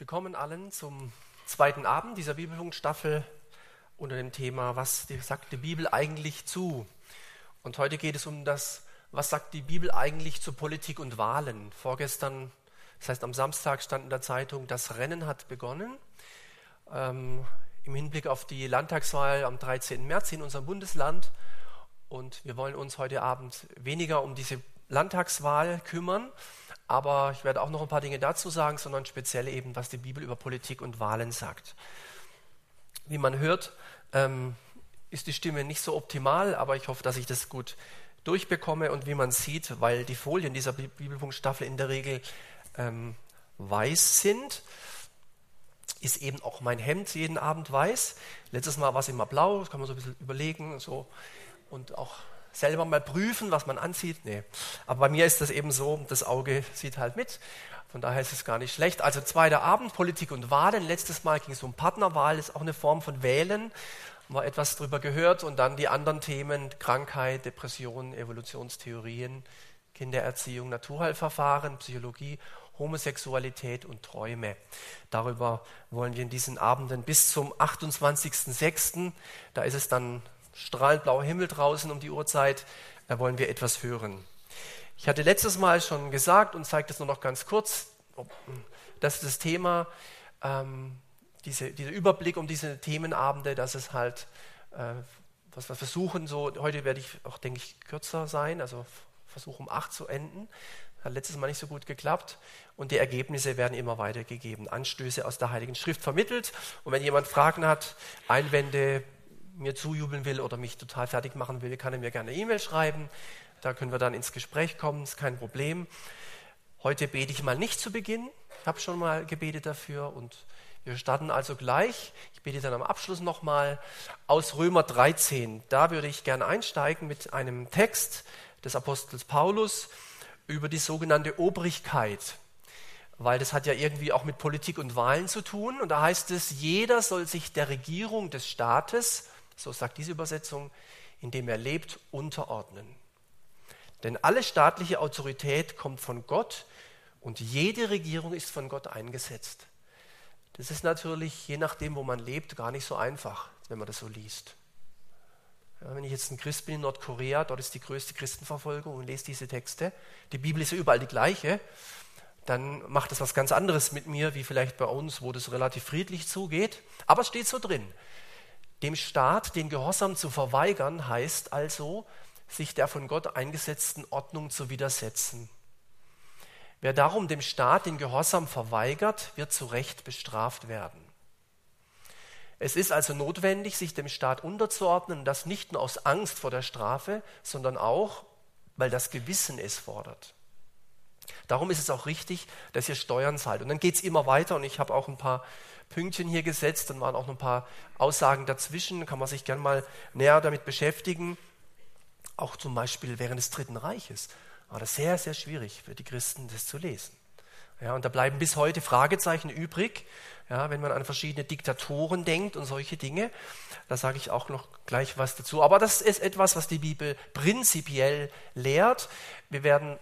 willkommen allen zum zweiten Abend dieser Bibelpunktstaffel unter dem Thema Was sagt die Bibel eigentlich zu? Und heute geht es um das, was sagt die Bibel eigentlich zu Politik und Wahlen? Vorgestern, das heißt am Samstag, stand in der Zeitung, das Rennen hat begonnen. Ähm, Im Hinblick auf die Landtagswahl am 13. März in unserem Bundesland. Und wir wollen uns heute Abend weniger um diese Landtagswahl kümmern, aber ich werde auch noch ein paar Dinge dazu sagen, sondern speziell eben, was die Bibel über Politik und Wahlen sagt. Wie man hört, ähm, ist die Stimme nicht so optimal, aber ich hoffe, dass ich das gut durchbekomme. Und wie man sieht, weil die Folien dieser Bibelpunktstaffel in der Regel ähm, weiß sind, ist eben auch mein Hemd jeden Abend weiß. Letztes Mal war es immer blau, das kann man so ein bisschen überlegen. So. Und auch selber mal prüfen, was man anzieht. Nee. Aber bei mir ist das eben so, das Auge sieht halt mit. Von daher ist es gar nicht schlecht. Also zweiter Abend, Politik und Wahlen. Letztes Mal ging es um Partnerwahl, ist auch eine Form von Wählen. Haben wir etwas darüber gehört. Und dann die anderen Themen, Krankheit, Depression, Evolutionstheorien, Kindererziehung, Naturheilverfahren, Psychologie, Homosexualität und Träume. Darüber wollen wir in diesen Abenden bis zum 28.06., da ist es dann strahlend blauer Himmel draußen um die Uhrzeit, da wollen wir etwas hören. Ich hatte letztes Mal schon gesagt und zeige das nur noch ganz kurz, dass das Thema, ähm, diese, dieser Überblick um diese Themenabende, dass es halt, äh, was wir versuchen, so, heute werde ich auch, denke ich, kürzer sein, also versuche um acht zu enden. Hat letztes Mal nicht so gut geklappt. Und die Ergebnisse werden immer weitergegeben. Anstöße aus der Heiligen Schrift vermittelt. Und wenn jemand Fragen hat, Einwände, mir zujubeln will oder mich total fertig machen will, kann er mir gerne E-Mail schreiben. Da können wir dann ins Gespräch kommen, ist kein Problem. Heute bete ich mal nicht zu Beginn. Ich habe schon mal gebetet dafür und wir starten also gleich. Ich bete dann am Abschluss nochmal aus Römer 13. Da würde ich gerne einsteigen mit einem Text des Apostels Paulus über die sogenannte Obrigkeit. Weil das hat ja irgendwie auch mit Politik und Wahlen zu tun. Und da heißt es, jeder soll sich der Regierung des Staates so sagt diese Übersetzung, in dem er lebt, unterordnen. Denn alle staatliche Autorität kommt von Gott und jede Regierung ist von Gott eingesetzt. Das ist natürlich, je nachdem, wo man lebt, gar nicht so einfach, wenn man das so liest. Wenn ich jetzt ein Christ bin in Nordkorea, dort ist die größte Christenverfolgung und lese diese Texte, die Bibel ist ja überall die gleiche, dann macht das was ganz anderes mit mir, wie vielleicht bei uns, wo das relativ friedlich zugeht. Aber es steht so drin. Dem Staat den Gehorsam zu verweigern, heißt also, sich der von Gott eingesetzten Ordnung zu widersetzen. Wer darum dem Staat den Gehorsam verweigert, wird zu Recht bestraft werden. Es ist also notwendig, sich dem Staat unterzuordnen, das nicht nur aus Angst vor der Strafe, sondern auch, weil das Gewissen es fordert. Darum ist es auch richtig, dass ihr Steuern zahlt. Und dann geht es immer weiter und ich habe auch ein paar Pünktchen hier gesetzt, dann waren auch noch ein paar Aussagen dazwischen, kann man sich gern mal näher damit beschäftigen. Auch zum Beispiel während des Dritten Reiches war das sehr, sehr schwierig für die Christen, das zu lesen. Ja, und da bleiben bis heute Fragezeichen übrig, ja, wenn man an verschiedene Diktatoren denkt und solche Dinge. Da sage ich auch noch gleich was dazu. Aber das ist etwas, was die Bibel prinzipiell lehrt. Wir werden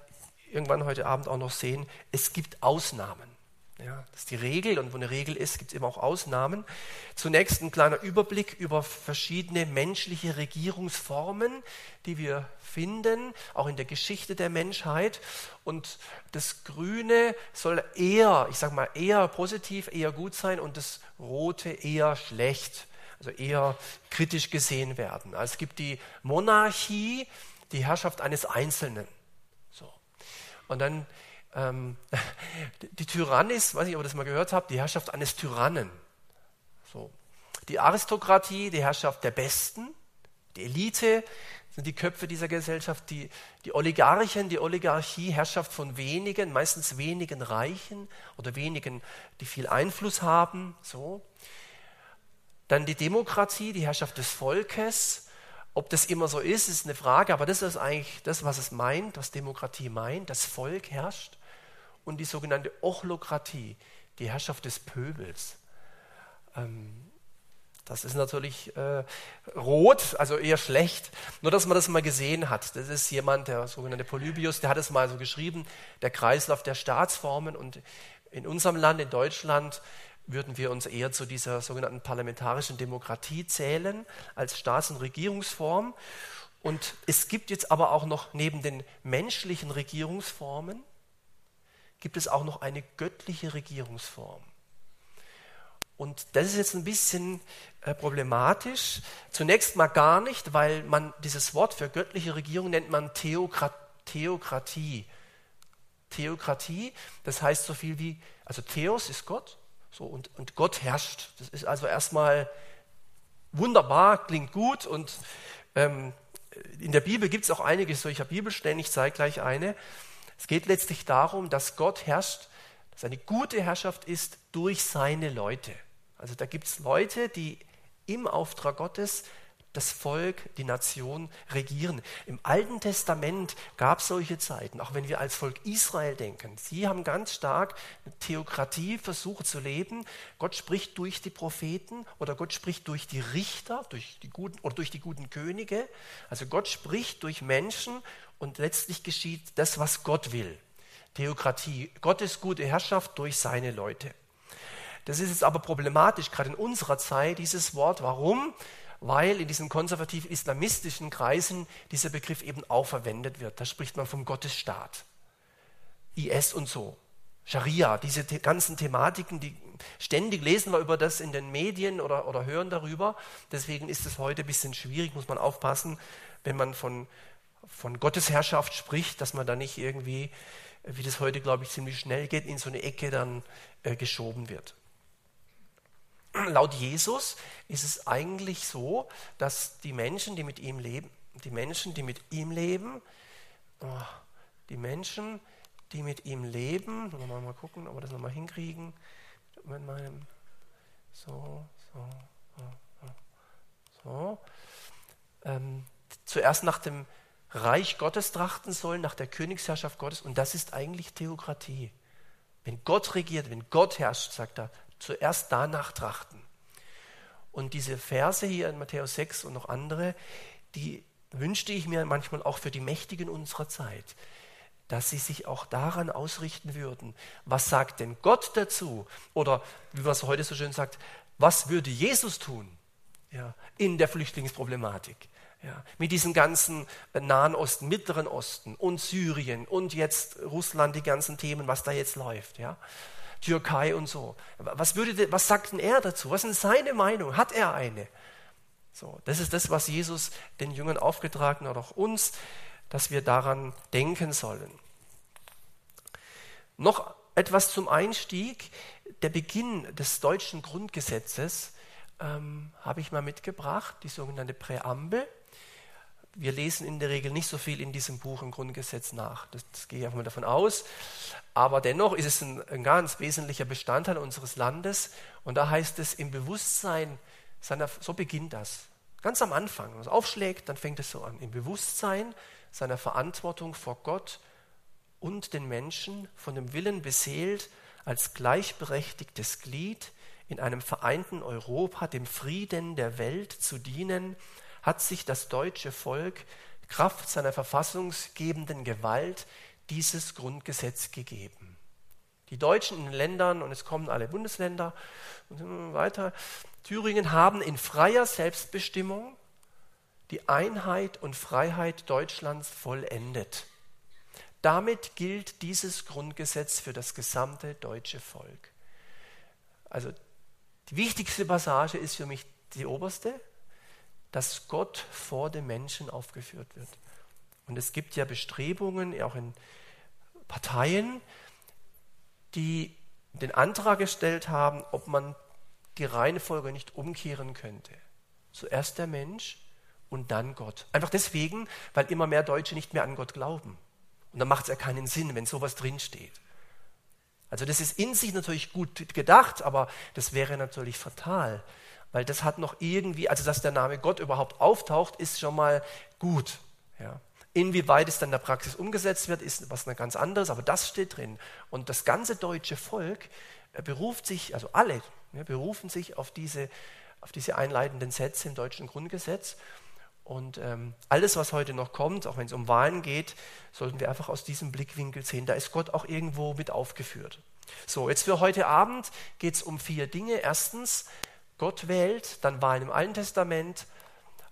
irgendwann heute Abend auch noch sehen, es gibt Ausnahmen. Ja, das ist die Regel und wo eine Regel ist, gibt es immer auch Ausnahmen. Zunächst ein kleiner Überblick über verschiedene menschliche Regierungsformen, die wir finden, auch in der Geschichte der Menschheit. Und das Grüne soll eher, ich sage mal, eher positiv, eher gut sein und das Rote eher schlecht, also eher kritisch gesehen werden. Also es gibt die Monarchie, die Herrschaft eines Einzelnen. So. Und dann ähm, die Tyrannis, weiß nicht, ob ihr das mal gehört habt, die Herrschaft eines Tyrannen. So. Die Aristokratie, die Herrschaft der Besten, die Elite sind die Köpfe dieser Gesellschaft, die, die Oligarchen, die Oligarchie, Herrschaft von wenigen, meistens wenigen Reichen oder wenigen, die viel Einfluss haben. So. Dann die Demokratie, die Herrschaft des Volkes. Ob das immer so ist, ist eine Frage, aber das ist eigentlich das, was es meint, was Demokratie meint. Das Volk herrscht und die sogenannte Ochlokratie, die Herrschaft des Pöbels. Ähm, das ist natürlich äh, rot, also eher schlecht. Nur, dass man das mal gesehen hat. Das ist jemand, der sogenannte Polybius, der hat es mal so geschrieben, der Kreislauf der Staatsformen. Und In unserem Land, in Deutschland, würden wir uns eher zu dieser sogenannten parlamentarischen Demokratie zählen als Staats- und Regierungsform. Und es gibt jetzt aber auch noch neben den menschlichen Regierungsformen, gibt es auch noch eine göttliche Regierungsform. Und das ist jetzt ein bisschen äh, problematisch. Zunächst mal gar nicht, weil man dieses Wort für göttliche Regierung nennt man Theokrat Theokratie. Theokratie, das heißt so viel wie, also Theos ist Gott so, und, und Gott herrscht. Das ist also erstmal wunderbar, klingt gut und ähm, in der Bibel gibt es auch einige solcher Bibelstellen, ich zeige gleich eine. Es geht letztlich darum, dass Gott herrscht, dass eine gute Herrschaft ist durch seine Leute. Also da gibt es Leute, die im Auftrag Gottes das Volk, die Nation regieren. Im Alten Testament gab es solche Zeiten, auch wenn wir als Volk Israel denken. Sie haben ganz stark Theokratie versucht zu leben. Gott spricht durch die Propheten oder Gott spricht durch die Richter, durch die guten oder durch die guten Könige. Also Gott spricht durch Menschen und letztlich geschieht das, was Gott will. Theokratie, Gottes gute Herrschaft durch seine Leute. Das ist jetzt aber problematisch, gerade in unserer Zeit, dieses Wort. Warum? Weil in diesen konservativ-islamistischen Kreisen dieser Begriff eben auch verwendet wird. Da spricht man vom Gottesstaat. IS und so. Scharia, diese te ganzen Thematiken, die ständig lesen wir über das in den Medien oder, oder hören darüber. Deswegen ist es heute ein bisschen schwierig, muss man aufpassen, wenn man von, von Gottesherrschaft spricht, dass man da nicht irgendwie, wie das heute, glaube ich, ziemlich schnell geht, in so eine Ecke dann äh, geschoben wird. Laut Jesus ist es eigentlich so, dass die Menschen, die mit ihm leben, die Menschen, die mit ihm leben, oh, die Menschen, die mit ihm leben, mal, mal gucken, ob wir das nochmal hinkriegen, mit meinem, so, so, so, so, ähm, zuerst nach dem Reich Gottes trachten sollen, nach der Königsherrschaft Gottes, und das ist eigentlich Theokratie. Wenn Gott regiert, wenn Gott herrscht, sagt er, zuerst danach trachten. Und diese Verse hier in Matthäus 6 und noch andere, die wünschte ich mir manchmal auch für die Mächtigen unserer Zeit, dass sie sich auch daran ausrichten würden. Was sagt denn Gott dazu? Oder wie man es heute so schön sagt, was würde Jesus tun ja, in der Flüchtlingsproblematik? Ja, mit diesen ganzen Nahen Osten, Mittleren Osten und Syrien und jetzt Russland, die ganzen Themen, was da jetzt läuft. Ja. Türkei und so. Was, würde, was sagt denn er dazu? Was ist seine Meinung? Hat er eine? So, das ist das, was Jesus den Jüngern aufgetragen hat, auch uns, dass wir daran denken sollen. Noch etwas zum Einstieg. Der Beginn des deutschen Grundgesetzes ähm, habe ich mal mitgebracht, die sogenannte Präambel wir lesen in der Regel nicht so viel in diesem Buch im Grundgesetz nach. Das, das gehe ich einfach mal davon aus. Aber dennoch ist es ein, ein, ganz wesentlicher Bestandteil unseres Landes. Und da heißt es im Bewusstsein seiner, so beginnt das. Ganz am Anfang. Wenn es aufschlägt, dann fängt es so an. Im Bewusstsein seiner Verantwortung vor Gott und den Menschen von dem Willen beseelt, als gleichberechtigtes Glied in einem vereinten Europa dem Frieden der Welt zu dienen, hat sich das deutsche Volk Kraft seiner verfassungsgebenden Gewalt dieses Grundgesetz gegeben. Die Deutschen in den Ländern, und es kommen alle Bundesländer und weiter, Thüringen haben in freier Selbstbestimmung die Einheit und Freiheit Deutschlands vollendet. Damit gilt dieses Grundgesetz für das gesamte deutsche Volk. Also die wichtigste Passage ist für mich die oberste, dass Gott vor dem Menschen aufgeführt wird. Und es gibt ja Bestrebungen, auch in Parteien, die den Antrag gestellt haben, ob man die Reihenfolge nicht umkehren könnte. Zuerst der Mensch und dann Gott. Einfach deswegen, weil immer mehr Deutsche nicht mehr an Gott glauben. Und dann macht es ja keinen Sinn, wenn sowas drinsteht. Also das ist in sich natürlich gut gedacht, aber das wäre natürlich fatal, weil das hat noch irgendwie, also dass der Name Gott überhaupt auftaucht, ist schon mal gut. Ja. Inwieweit es dann in der Praxis umgesetzt wird, ist was ganz anderes, aber das steht drin. Und das ganze deutsche Volk äh, beruft sich, also alle ja, berufen sich auf diese, auf diese einleitenden Sätze im deutschen Grundgesetz. Und ähm, alles, was heute noch kommt, auch wenn es um Wahlen geht, sollten wir einfach aus diesem Blickwinkel sehen. Da ist Gott auch irgendwo mit aufgeführt. So, jetzt für heute Abend geht es um vier Dinge. Erstens, Gott wählt, dann Wahlen im Alten Testament,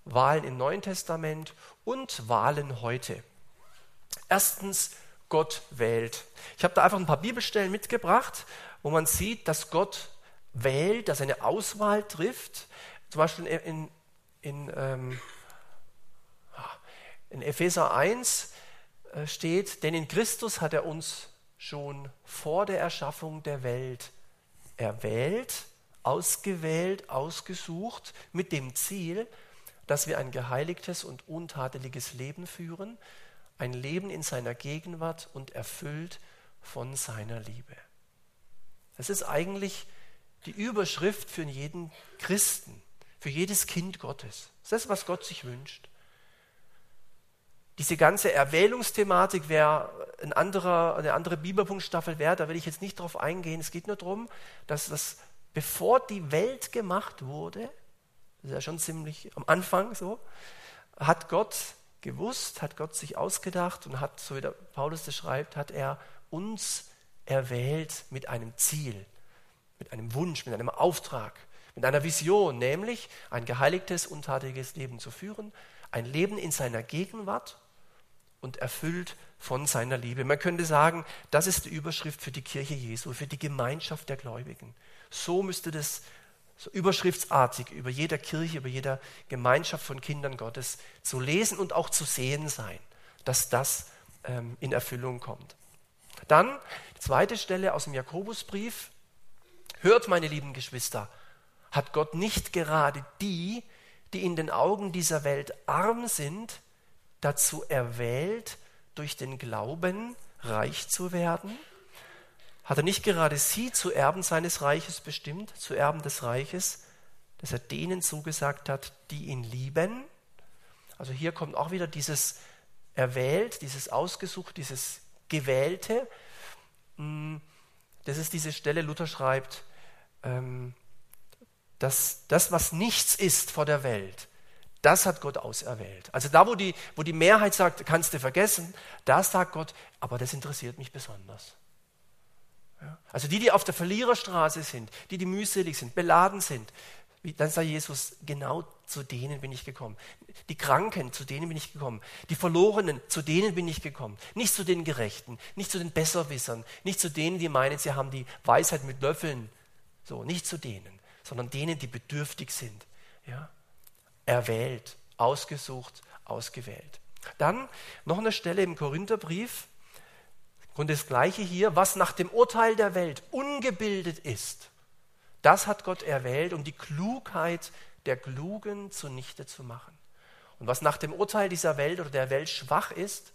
Wahlen im Neuen Testament und Wahlen heute. Erstens, Gott wählt. Ich habe da einfach ein paar Bibelstellen mitgebracht, wo man sieht, dass Gott wählt, dass er eine Auswahl trifft. Zum Beispiel in, in, ähm, in Epheser 1 äh, steht, denn in Christus hat er uns schon vor der Erschaffung der Welt erwählt, ausgewählt, ausgesucht, mit dem Ziel, dass wir ein geheiligtes und untadeliges Leben führen, ein Leben in seiner Gegenwart und erfüllt von seiner Liebe. Das ist eigentlich die Überschrift für jeden Christen, für jedes Kind Gottes. Das ist das, was Gott sich wünscht. Diese ganze Erwählungsthematik wäre ein eine andere Bibelpunktstaffel wert, da will ich jetzt nicht drauf eingehen. Es geht nur darum, dass das, bevor die Welt gemacht wurde, das ist ja schon ziemlich am Anfang so, hat Gott gewusst, hat Gott sich ausgedacht und hat, so wie der Paulus das schreibt, hat er uns erwählt mit einem Ziel, mit einem Wunsch, mit einem Auftrag, mit einer Vision, nämlich ein geheiligtes, untadeliges Leben zu führen, ein Leben in seiner Gegenwart und erfüllt von seiner Liebe. Man könnte sagen, das ist die Überschrift für die Kirche Jesu, für die Gemeinschaft der Gläubigen. So müsste das so überschriftsartig über jeder Kirche, über jeder Gemeinschaft von Kindern Gottes zu lesen und auch zu sehen sein, dass das ähm, in Erfüllung kommt. Dann die zweite Stelle aus dem Jakobusbrief. Hört, meine lieben Geschwister, hat Gott nicht gerade die, die in den Augen dieser Welt arm sind, dazu erwählt, durch den Glauben reich zu werden? Hat er nicht gerade sie zu Erben seines Reiches bestimmt, zu Erben des Reiches, dass er denen zugesagt hat, die ihn lieben? Also hier kommt auch wieder dieses erwählt, dieses ausgesucht, dieses gewählte. Hm, das ist diese Stelle, Luther schreibt, ähm, dass das, was nichts ist vor der Welt, das hat Gott auserwählt. Also da, wo die, wo die Mehrheit sagt, kannst du vergessen, da sagt Gott, aber das interessiert mich besonders. Also die, die auf der Verliererstraße sind, die, die mühselig sind, beladen sind, dann sagt Jesus, genau zu denen bin ich gekommen. Die Kranken, zu denen bin ich gekommen. Die Verlorenen, zu denen bin ich gekommen. Nicht zu den Gerechten, nicht zu den Besserwissern, nicht zu denen, die meinen, sie haben die Weisheit mit Löffeln. So, nicht zu denen, sondern denen, die bedürftig sind. Ja? erwählt, ausgesucht, ausgewählt. Dann noch eine Stelle im Korintherbrief, und das gleiche hier, was nach dem Urteil der Welt ungebildet ist, das hat Gott erwählt, um die Klugheit der Klugen zunichte zu machen. Und was nach dem Urteil dieser Welt oder der Welt schwach ist,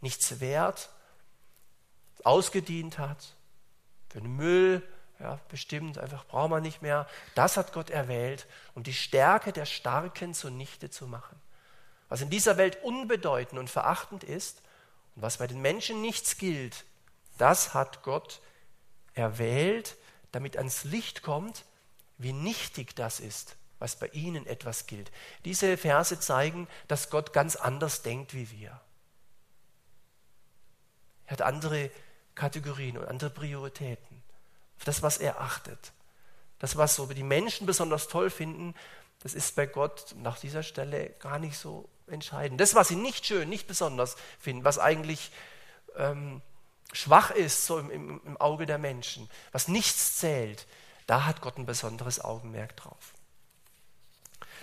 nichts wert, ausgedient hat, für den Müll, ja, bestimmt, einfach braucht man nicht mehr. Das hat Gott erwählt, um die Stärke der Starken zunichte zu machen. Was in dieser Welt unbedeutend und verachtend ist und was bei den Menschen nichts gilt, das hat Gott erwählt, damit ans Licht kommt, wie nichtig das ist, was bei ihnen etwas gilt. Diese Verse zeigen, dass Gott ganz anders denkt wie wir. Er hat andere Kategorien und andere Prioritäten das, was er achtet. Das, was so die Menschen besonders toll finden, das ist bei Gott nach dieser Stelle gar nicht so entscheidend. Das, was sie nicht schön, nicht besonders finden, was eigentlich ähm, schwach ist so im, im, im Auge der Menschen, was nichts zählt, da hat Gott ein besonderes Augenmerk drauf.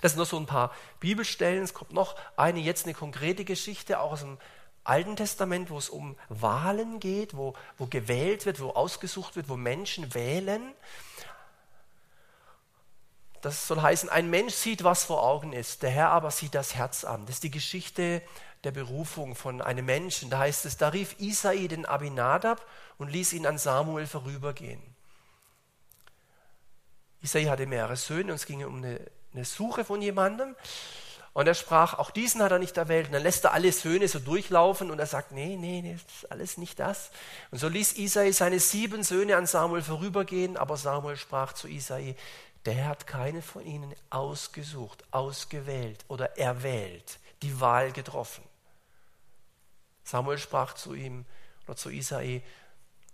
Das sind nur so ein paar Bibelstellen. Es kommt noch eine, jetzt eine konkrete Geschichte, auch aus dem Alten Testament, wo es um Wahlen geht, wo, wo gewählt wird, wo ausgesucht wird, wo Menschen wählen. Das soll heißen, ein Mensch sieht, was vor Augen ist, der Herr aber sieht das Herz an. Das ist die Geschichte der Berufung von einem Menschen. Da heißt es, da rief Isai den Abinadab und ließ ihn an Samuel vorübergehen. Isai hatte mehrere Söhne und es ging um eine, eine Suche von jemandem. Und er sprach, auch diesen hat er nicht erwählt. Und dann lässt er alle Söhne so durchlaufen und er sagt, nee, nee, nee, das ist alles nicht das. Und so ließ Isai seine sieben Söhne an Samuel vorübergehen, aber Samuel sprach zu Isai, der hat keine von ihnen ausgesucht, ausgewählt oder erwählt, die Wahl getroffen. Samuel sprach zu ihm oder zu Isai,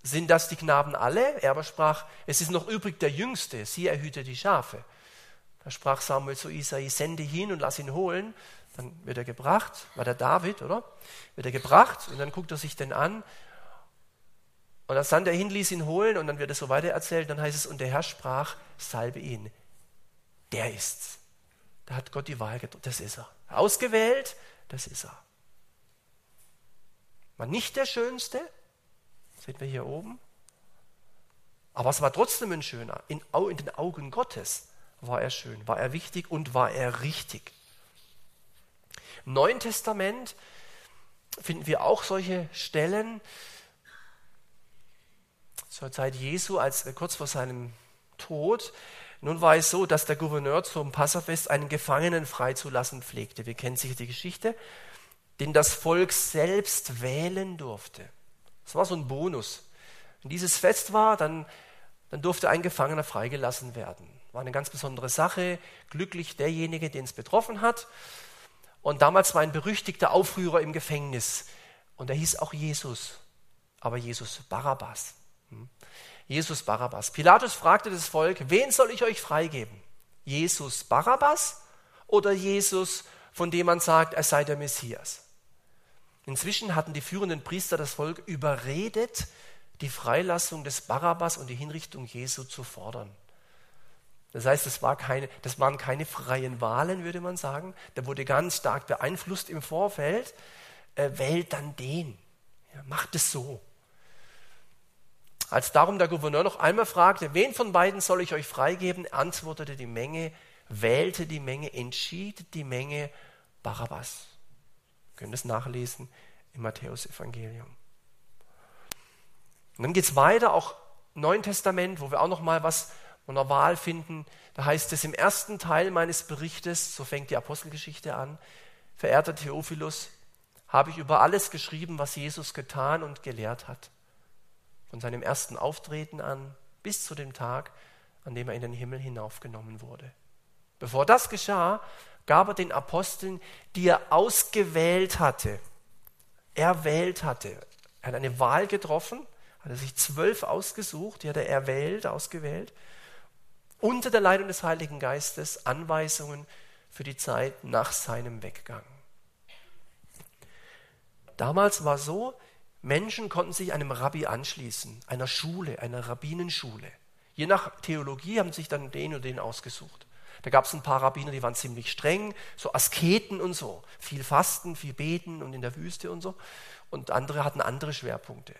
Sind das die Knaben alle? Er aber sprach, es ist noch übrig der Jüngste, sie erhüte die Schafe. Da sprach Samuel zu Isai, sende hin und lass ihn holen. Dann wird er gebracht, war der David, oder? Wird er gebracht und dann guckt er sich den an. Und dann sandte er hin, ließ ihn holen und dann wird es so weiter erzählt. Dann heißt es, und der Herr sprach, salbe ihn. Der ist's. Da hat Gott die Wahl getroffen. Das ist er. Ausgewählt, das ist er. War nicht der Schönste, sehen wir hier oben. Aber es war trotzdem ein Schöner. In, in den Augen Gottes war er schön, war er wichtig und war er richtig. Im Neuen Testament finden wir auch solche Stellen. Zur Zeit Jesu, als kurz vor seinem Tod, nun war es so, dass der Gouverneur zum Passafest einen Gefangenen freizulassen pflegte. Wir kennen sicher die Geschichte, den das Volk selbst wählen durfte. Das war so ein Bonus. Wenn dieses Fest war, dann, dann durfte ein Gefangener freigelassen werden. War eine ganz besondere Sache. Glücklich derjenige, den es betroffen hat. Und damals war ein berüchtigter Aufrührer im Gefängnis. Und er hieß auch Jesus. Aber Jesus Barabbas. Jesus Barabbas. Pilatus fragte das Volk, wen soll ich euch freigeben? Jesus Barabbas oder Jesus, von dem man sagt, er sei der Messias? Inzwischen hatten die führenden Priester das Volk überredet, die Freilassung des Barabbas und die Hinrichtung Jesu zu fordern. Das heißt, das, war keine, das waren keine freien Wahlen, würde man sagen. Da wurde ganz stark beeinflusst im Vorfeld. Äh, wählt dann den. Ja, macht es so. Als darum der Gouverneur noch einmal fragte, wen von beiden soll ich euch freigeben, antwortete die Menge, wählte die Menge, entschied die Menge Barabbas. Ihr könnt es nachlesen im Matthäus-Evangelium. Und dann geht es weiter, auch Neuen Testament, wo wir auch noch mal was von der Wahl finden. Da heißt es im ersten Teil meines Berichtes, so fängt die Apostelgeschichte an, verehrter Theophilus, habe ich über alles geschrieben, was Jesus getan und gelehrt hat von seinem ersten Auftreten an bis zu dem Tag, an dem er in den Himmel hinaufgenommen wurde. Bevor das geschah, gab er den Aposteln, die er ausgewählt hatte, erwählt hatte. Er hat eine Wahl getroffen, hat er sich zwölf ausgesucht, die hat er erwählt, ausgewählt, unter der Leitung des Heiligen Geistes Anweisungen für die Zeit nach seinem Weggang. Damals war so, Menschen konnten sich einem Rabbi anschließen, einer Schule, einer Rabbinenschule. Je nach Theologie haben sich dann den oder den ausgesucht. Da gab es ein paar Rabbiner, die waren ziemlich streng, so Asketen und so. Viel Fasten, viel Beten und in der Wüste und so. Und andere hatten andere Schwerpunkte.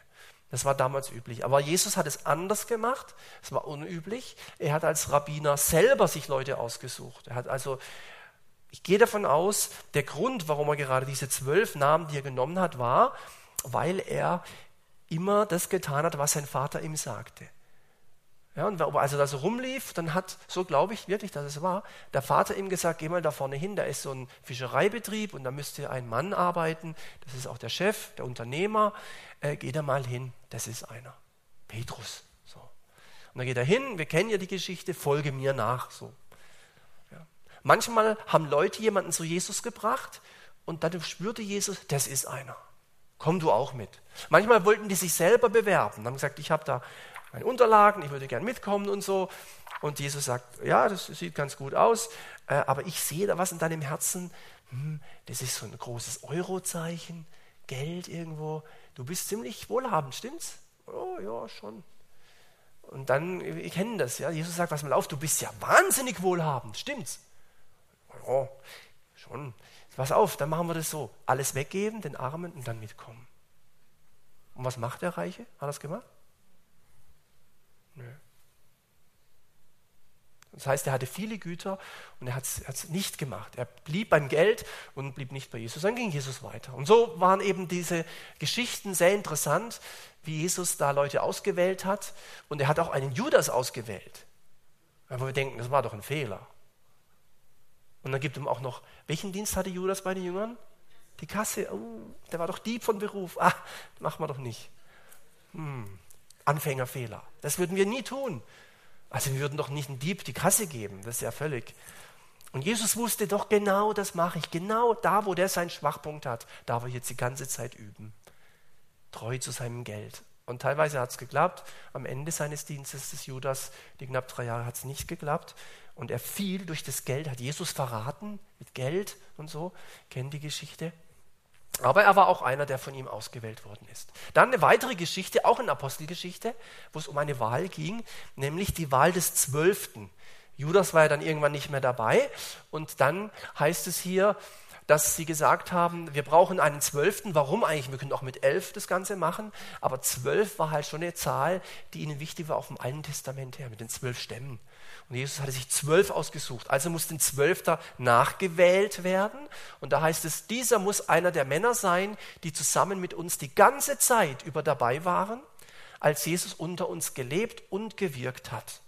Das war damals üblich. Aber Jesus hat es anders gemacht. Es war unüblich. Er hat als Rabbiner selber sich Leute ausgesucht. Er hat also, ich gehe davon aus, der Grund, warum er gerade diese zwölf Namen, die er genommen hat, war, weil er immer das getan hat, was sein Vater ihm sagte. Ja, und als er da so rumlief, dann hat, so glaube ich wirklich, dass es war, der Vater ihm gesagt, geh mal da vorne hin, da ist so ein Fischereibetrieb und da müsste ein Mann arbeiten, das ist auch der Chef, der Unternehmer, äh, geh da mal hin, das ist einer. Petrus. So. Und dann geht er hin, wir kennen ja die Geschichte, folge mir nach. So. Ja. Manchmal haben Leute jemanden zu Jesus gebracht und dann spürte Jesus, das ist einer. Komm du auch mit. Manchmal wollten die sich selber bewerben, haben gesagt, ich habe da meine Unterlagen, ich würde gern mitkommen und so. Und Jesus sagt, ja, das sieht ganz gut aus, äh, aber ich sehe da was in deinem Herzen. Hm, das ist so ein großes Eurozeichen, Geld irgendwo. Du bist ziemlich wohlhabend, stimmt's? Oh ja, schon. Und dann, wir kennen das, ja. Jesus sagt, pass mal auf, du bist ja wahnsinnig wohlhabend, stimmt's? Oh, schon. Pass auf, dann machen wir das so. Alles weggeben, den Armen und dann mitkommen. Und was macht der Reiche? Hat er das gemacht? Nö. Das heißt, er hatte viele Güter und er hat es nicht gemacht. Er blieb beim Geld und blieb nicht bei Jesus. Dann ging Jesus weiter. Und so waren eben diese Geschichten sehr interessant, wie Jesus da Leute ausgewählt hat. Und er hat auch einen Judas ausgewählt. Aber wir denken, das war doch ein Fehler. Und dann gibt es auch noch, welchen Dienst hatte Judas bei den Jüngern? Die Kasse. Oh, der war doch Dieb von Beruf. Ah, machen wir doch nicht. Hm. Anfängerfehler. Das würden wir nie tun. Also wir würden doch nicht einen Dieb die Kasse geben. Das ist ja völlig. Und Jesus wusste doch genau, das mache ich. Genau da, wo der seinen Schwachpunkt hat, darf er jetzt die ganze Zeit üben. Treu zu seinem Geld. Und teilweise hat es geklappt. Am Ende seines Dienstes des Judas, die knapp drei Jahre, hat es nicht geklappt. Und er fiel durch das Geld, hat Jesus verraten mit Geld und so. Kennen die Geschichte? Aber er war auch einer, der von ihm ausgewählt worden ist. Dann eine weitere Geschichte, auch eine Apostelgeschichte, wo es um eine Wahl ging, nämlich die Wahl des Zwölften. Judas war ja dann irgendwann nicht mehr dabei. Und dann heißt es hier, dass sie gesagt haben, wir brauchen einen Zwölften. Warum eigentlich? Wir können auch mit elf das Ganze machen. Aber zwölf war halt schon eine Zahl, die ihnen wichtig war, auch vom Alten Testament her, mit den zwölf Stämmen. Und Jesus hatte sich zwölf ausgesucht. Also muss ein Zwölfter nachgewählt werden. Und da heißt es, dieser muss einer der Männer sein, die zusammen mit uns die ganze Zeit über dabei waren, als Jesus unter uns gelebt und gewirkt hat.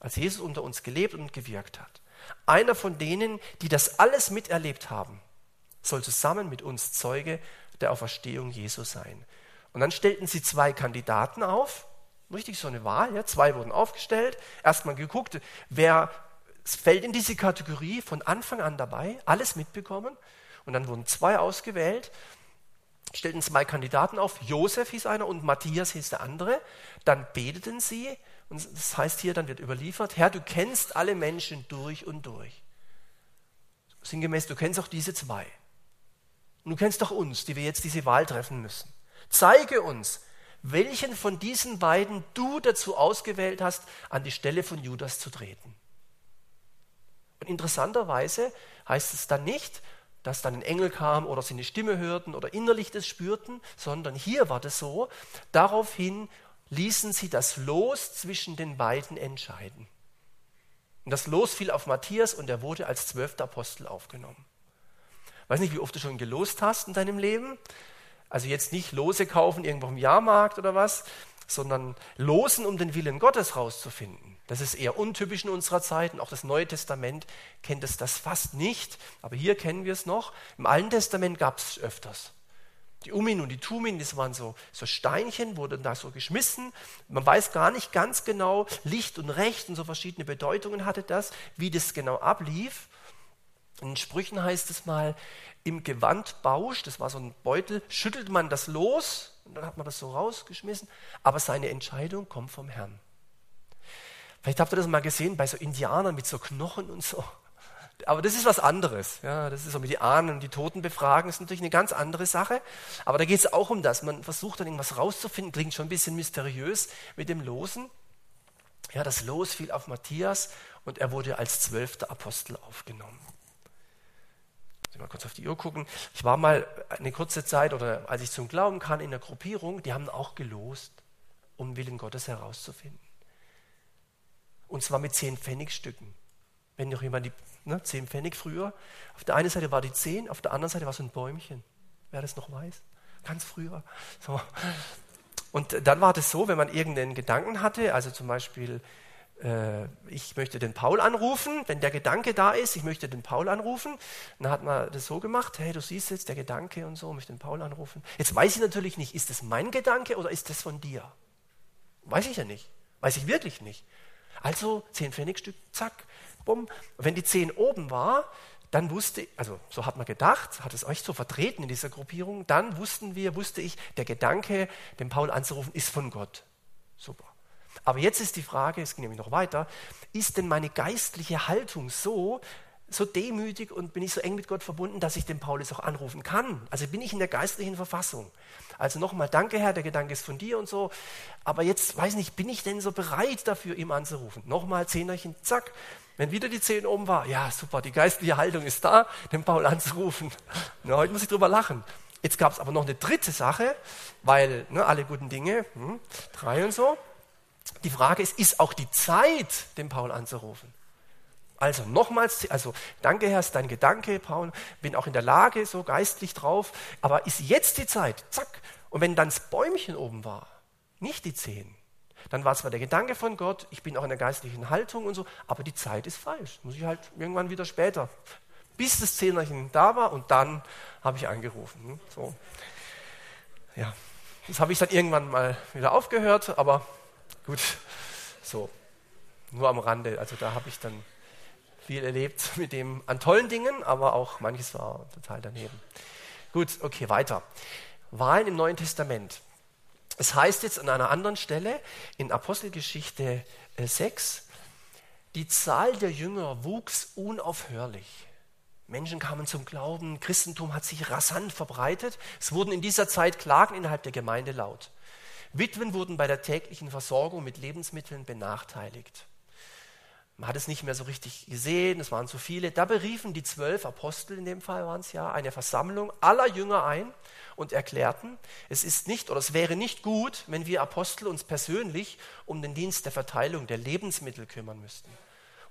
Als Jesus unter uns gelebt und gewirkt hat. Einer von denen, die das alles miterlebt haben, soll zusammen mit uns Zeuge der Auferstehung Jesu sein. Und dann stellten sie zwei Kandidaten auf, richtig so eine Wahl, ja, zwei wurden aufgestellt, erstmal geguckt, wer fällt in diese Kategorie von Anfang an dabei, alles mitbekommen. Und dann wurden zwei ausgewählt, stellten zwei Kandidaten auf, Josef hieß einer und Matthias hieß der andere. Dann beteten sie und das heißt hier, dann wird überliefert, Herr, du kennst alle Menschen durch und durch. Sinngemäß, du kennst auch diese zwei. Und du kennst auch uns, die wir jetzt diese Wahl treffen müssen. Zeige uns, welchen von diesen beiden du dazu ausgewählt hast, an die Stelle von Judas zu treten. Und interessanterweise heißt es dann nicht, dass dann ein Engel kam oder sie eine Stimme hörten oder innerlich das spürten, sondern hier war das so, daraufhin ließen sie das Los zwischen den beiden entscheiden. Und das Los fiel auf Matthias und er wurde als zwölfter Apostel aufgenommen. Weiß nicht, wie oft du schon gelost hast in deinem Leben. Also jetzt nicht Lose kaufen irgendwo im Jahrmarkt oder was, sondern losen, um den Willen Gottes rauszufinden. Das ist eher untypisch in unserer Zeit und auch das Neue Testament kennt es das fast nicht, aber hier kennen wir es noch. Im Alten Testament gab es öfters. Die Umin und die Tumin, das waren so, so Steinchen, wurden da so geschmissen. Man weiß gar nicht ganz genau, Licht und Recht und so verschiedene Bedeutungen hatte das, wie das genau ablief. In Sprüchen heißt es mal, im Gewandbausch, das war so ein Beutel, schüttelt man das los und dann hat man das so rausgeschmissen, aber seine Entscheidung kommt vom Herrn. Vielleicht habt ihr das mal gesehen bei so Indianern mit so Knochen und so. Aber das ist was anderes. Ja, das ist so mit die Ahnen und die Toten befragen, ist natürlich eine ganz andere Sache. Aber da geht es auch um das. Man versucht dann irgendwas rauszufinden, klingt schon ein bisschen mysteriös mit dem Losen. Ja, das Los fiel auf Matthias und er wurde als zwölfter Apostel aufgenommen. Ich mal kurz auf die Uhr gucken. Ich war mal eine kurze Zeit, oder als ich zum Glauben kam, in der Gruppierung, die haben auch gelost, um Willen Gottes herauszufinden. Und zwar mit zehn Pfennigstücken. Wenn noch jemand die ne, 10 Pfennig früher. Auf der einen Seite war die 10, auf der anderen Seite war so ein Bäumchen. Wer das noch weiß? Ganz früher. So. Und dann war das so, wenn man irgendeinen Gedanken hatte, also zum Beispiel, äh, ich möchte den Paul anrufen, wenn der Gedanke da ist, ich möchte den Paul anrufen, dann hat man das so gemacht, hey, du siehst jetzt der Gedanke und so, möchte den Paul anrufen. Jetzt weiß ich natürlich nicht, ist das mein Gedanke oder ist das von dir? Weiß ich ja nicht. Weiß ich wirklich nicht. Also zehn Pfennigstück, zack, bumm. Wenn die 10 oben war, dann wusste, also so hat man gedacht, hat es euch so vertreten in dieser Gruppierung, dann wussten wir, wusste ich, der Gedanke, den Paul anzurufen, ist von Gott. Super. Aber jetzt ist die Frage, es ging nämlich noch weiter, ist denn meine geistliche Haltung so, so demütig und bin ich so eng mit Gott verbunden, dass ich den Paulus auch anrufen kann? Also bin ich in der geistlichen Verfassung? Also nochmal, danke Herr, der Gedanke ist von dir und so. Aber jetzt weiß nicht, bin ich denn so bereit dafür, ihm anzurufen? Nochmal Zehnerchen, zack. Wenn wieder die Zehn oben war, ja super, die geistliche Haltung ist da, den Paul anzurufen. Na, heute muss ich drüber lachen. Jetzt gab es aber noch eine dritte Sache, weil ne, alle guten Dinge, hm, drei und so. Die Frage ist, ist auch die Zeit, den Paul anzurufen? Also nochmals, also danke Herr, ist dein Gedanke, Paul, bin auch in der Lage, so geistlich drauf, aber ist jetzt die Zeit, zack. Und wenn dann das Bäumchen oben war, nicht die Zehn, dann war zwar der Gedanke von Gott, ich bin auch in der geistlichen Haltung und so, aber die Zeit ist falsch. Muss ich halt irgendwann wieder später, bis das Zehnerchen da war und dann habe ich angerufen. Hm, so. Ja, das habe ich dann irgendwann mal wieder aufgehört, aber gut, so, nur am Rande. Also da habe ich dann viel erlebt mit dem an tollen Dingen, aber auch manches war total daneben. Gut, okay, weiter. Wahlen im Neuen Testament. Es heißt jetzt an einer anderen Stelle in Apostelgeschichte 6, äh, die Zahl der Jünger wuchs unaufhörlich. Menschen kamen zum Glauben, Christentum hat sich rasant verbreitet. Es wurden in dieser Zeit Klagen innerhalb der Gemeinde laut. Witwen wurden bei der täglichen Versorgung mit Lebensmitteln benachteiligt. Man hat es nicht mehr so richtig gesehen, es waren zu viele. Da beriefen die zwölf Apostel, in dem Fall waren es ja, eine Versammlung aller Jünger ein und erklärten, es ist nicht oder es wäre nicht gut, wenn wir Apostel uns persönlich um den Dienst der Verteilung der Lebensmittel kümmern müssten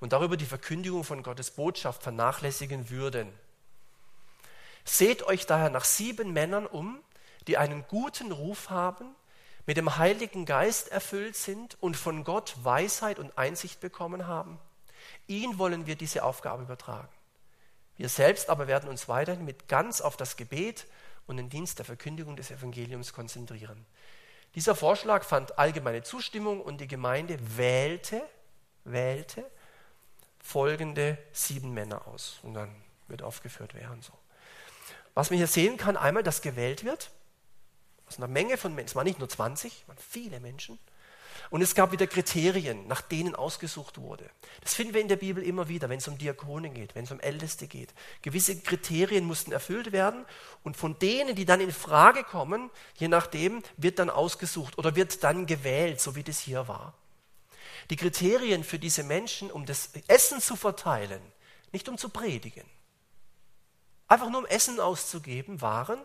und darüber die Verkündigung von Gottes Botschaft vernachlässigen würden. Seht euch daher nach sieben Männern um, die einen guten Ruf haben, mit dem Heiligen Geist erfüllt sind und von Gott Weisheit und Einsicht bekommen haben. Ihn wollen wir diese Aufgabe übertragen. Wir selbst aber werden uns weiterhin mit ganz auf das Gebet und den Dienst der Verkündigung des Evangeliums konzentrieren. Dieser Vorschlag fand allgemeine Zustimmung und die Gemeinde wählte, wählte folgende sieben Männer aus. Und dann wird aufgeführt, wer und so. Was man hier sehen kann, einmal, dass gewählt wird aus einer Menge von Menschen, es waren nicht nur 20, es waren viele Menschen. Und es gab wieder Kriterien, nach denen ausgesucht wurde. Das finden wir in der Bibel immer wieder, wenn es um Diakone geht, wenn es um Älteste geht. Gewisse Kriterien mussten erfüllt werden und von denen, die dann in Frage kommen, je nachdem, wird dann ausgesucht oder wird dann gewählt, so wie das hier war. Die Kriterien für diese Menschen, um das Essen zu verteilen, nicht um zu predigen, einfach nur um Essen auszugeben, waren,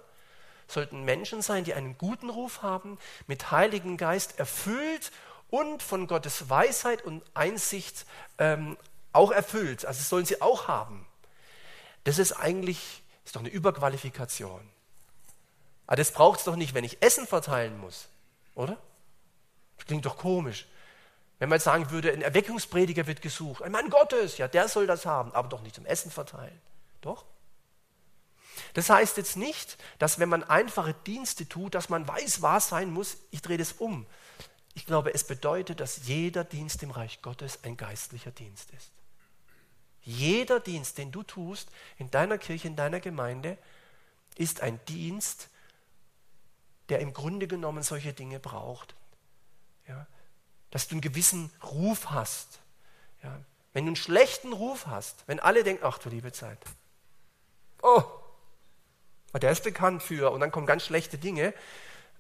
sollten Menschen sein, die einen guten Ruf haben, mit Heiligen Geist erfüllt und von Gottes Weisheit und Einsicht ähm, auch erfüllt. Also sollen sie auch haben. Das ist eigentlich ist doch eine Überqualifikation. Aber das braucht es doch nicht, wenn ich Essen verteilen muss, oder? Das klingt doch komisch. Wenn man jetzt sagen würde, ein Erweckungsprediger wird gesucht, ein Mann Gottes, ja, der soll das haben, aber doch nicht zum Essen verteilen. Doch? Das heißt jetzt nicht, dass wenn man einfache Dienste tut, dass man weiß, was sein muss, ich drehe das um. Ich glaube, es bedeutet, dass jeder Dienst im Reich Gottes ein geistlicher Dienst ist. Jeder Dienst, den du tust in deiner Kirche, in deiner Gemeinde, ist ein Dienst, der im Grunde genommen solche Dinge braucht. Ja? Dass du einen gewissen Ruf hast. Ja? Wenn du einen schlechten Ruf hast, wenn alle denken, ach du liebe Zeit, oh, der ist bekannt für, und dann kommen ganz schlechte Dinge,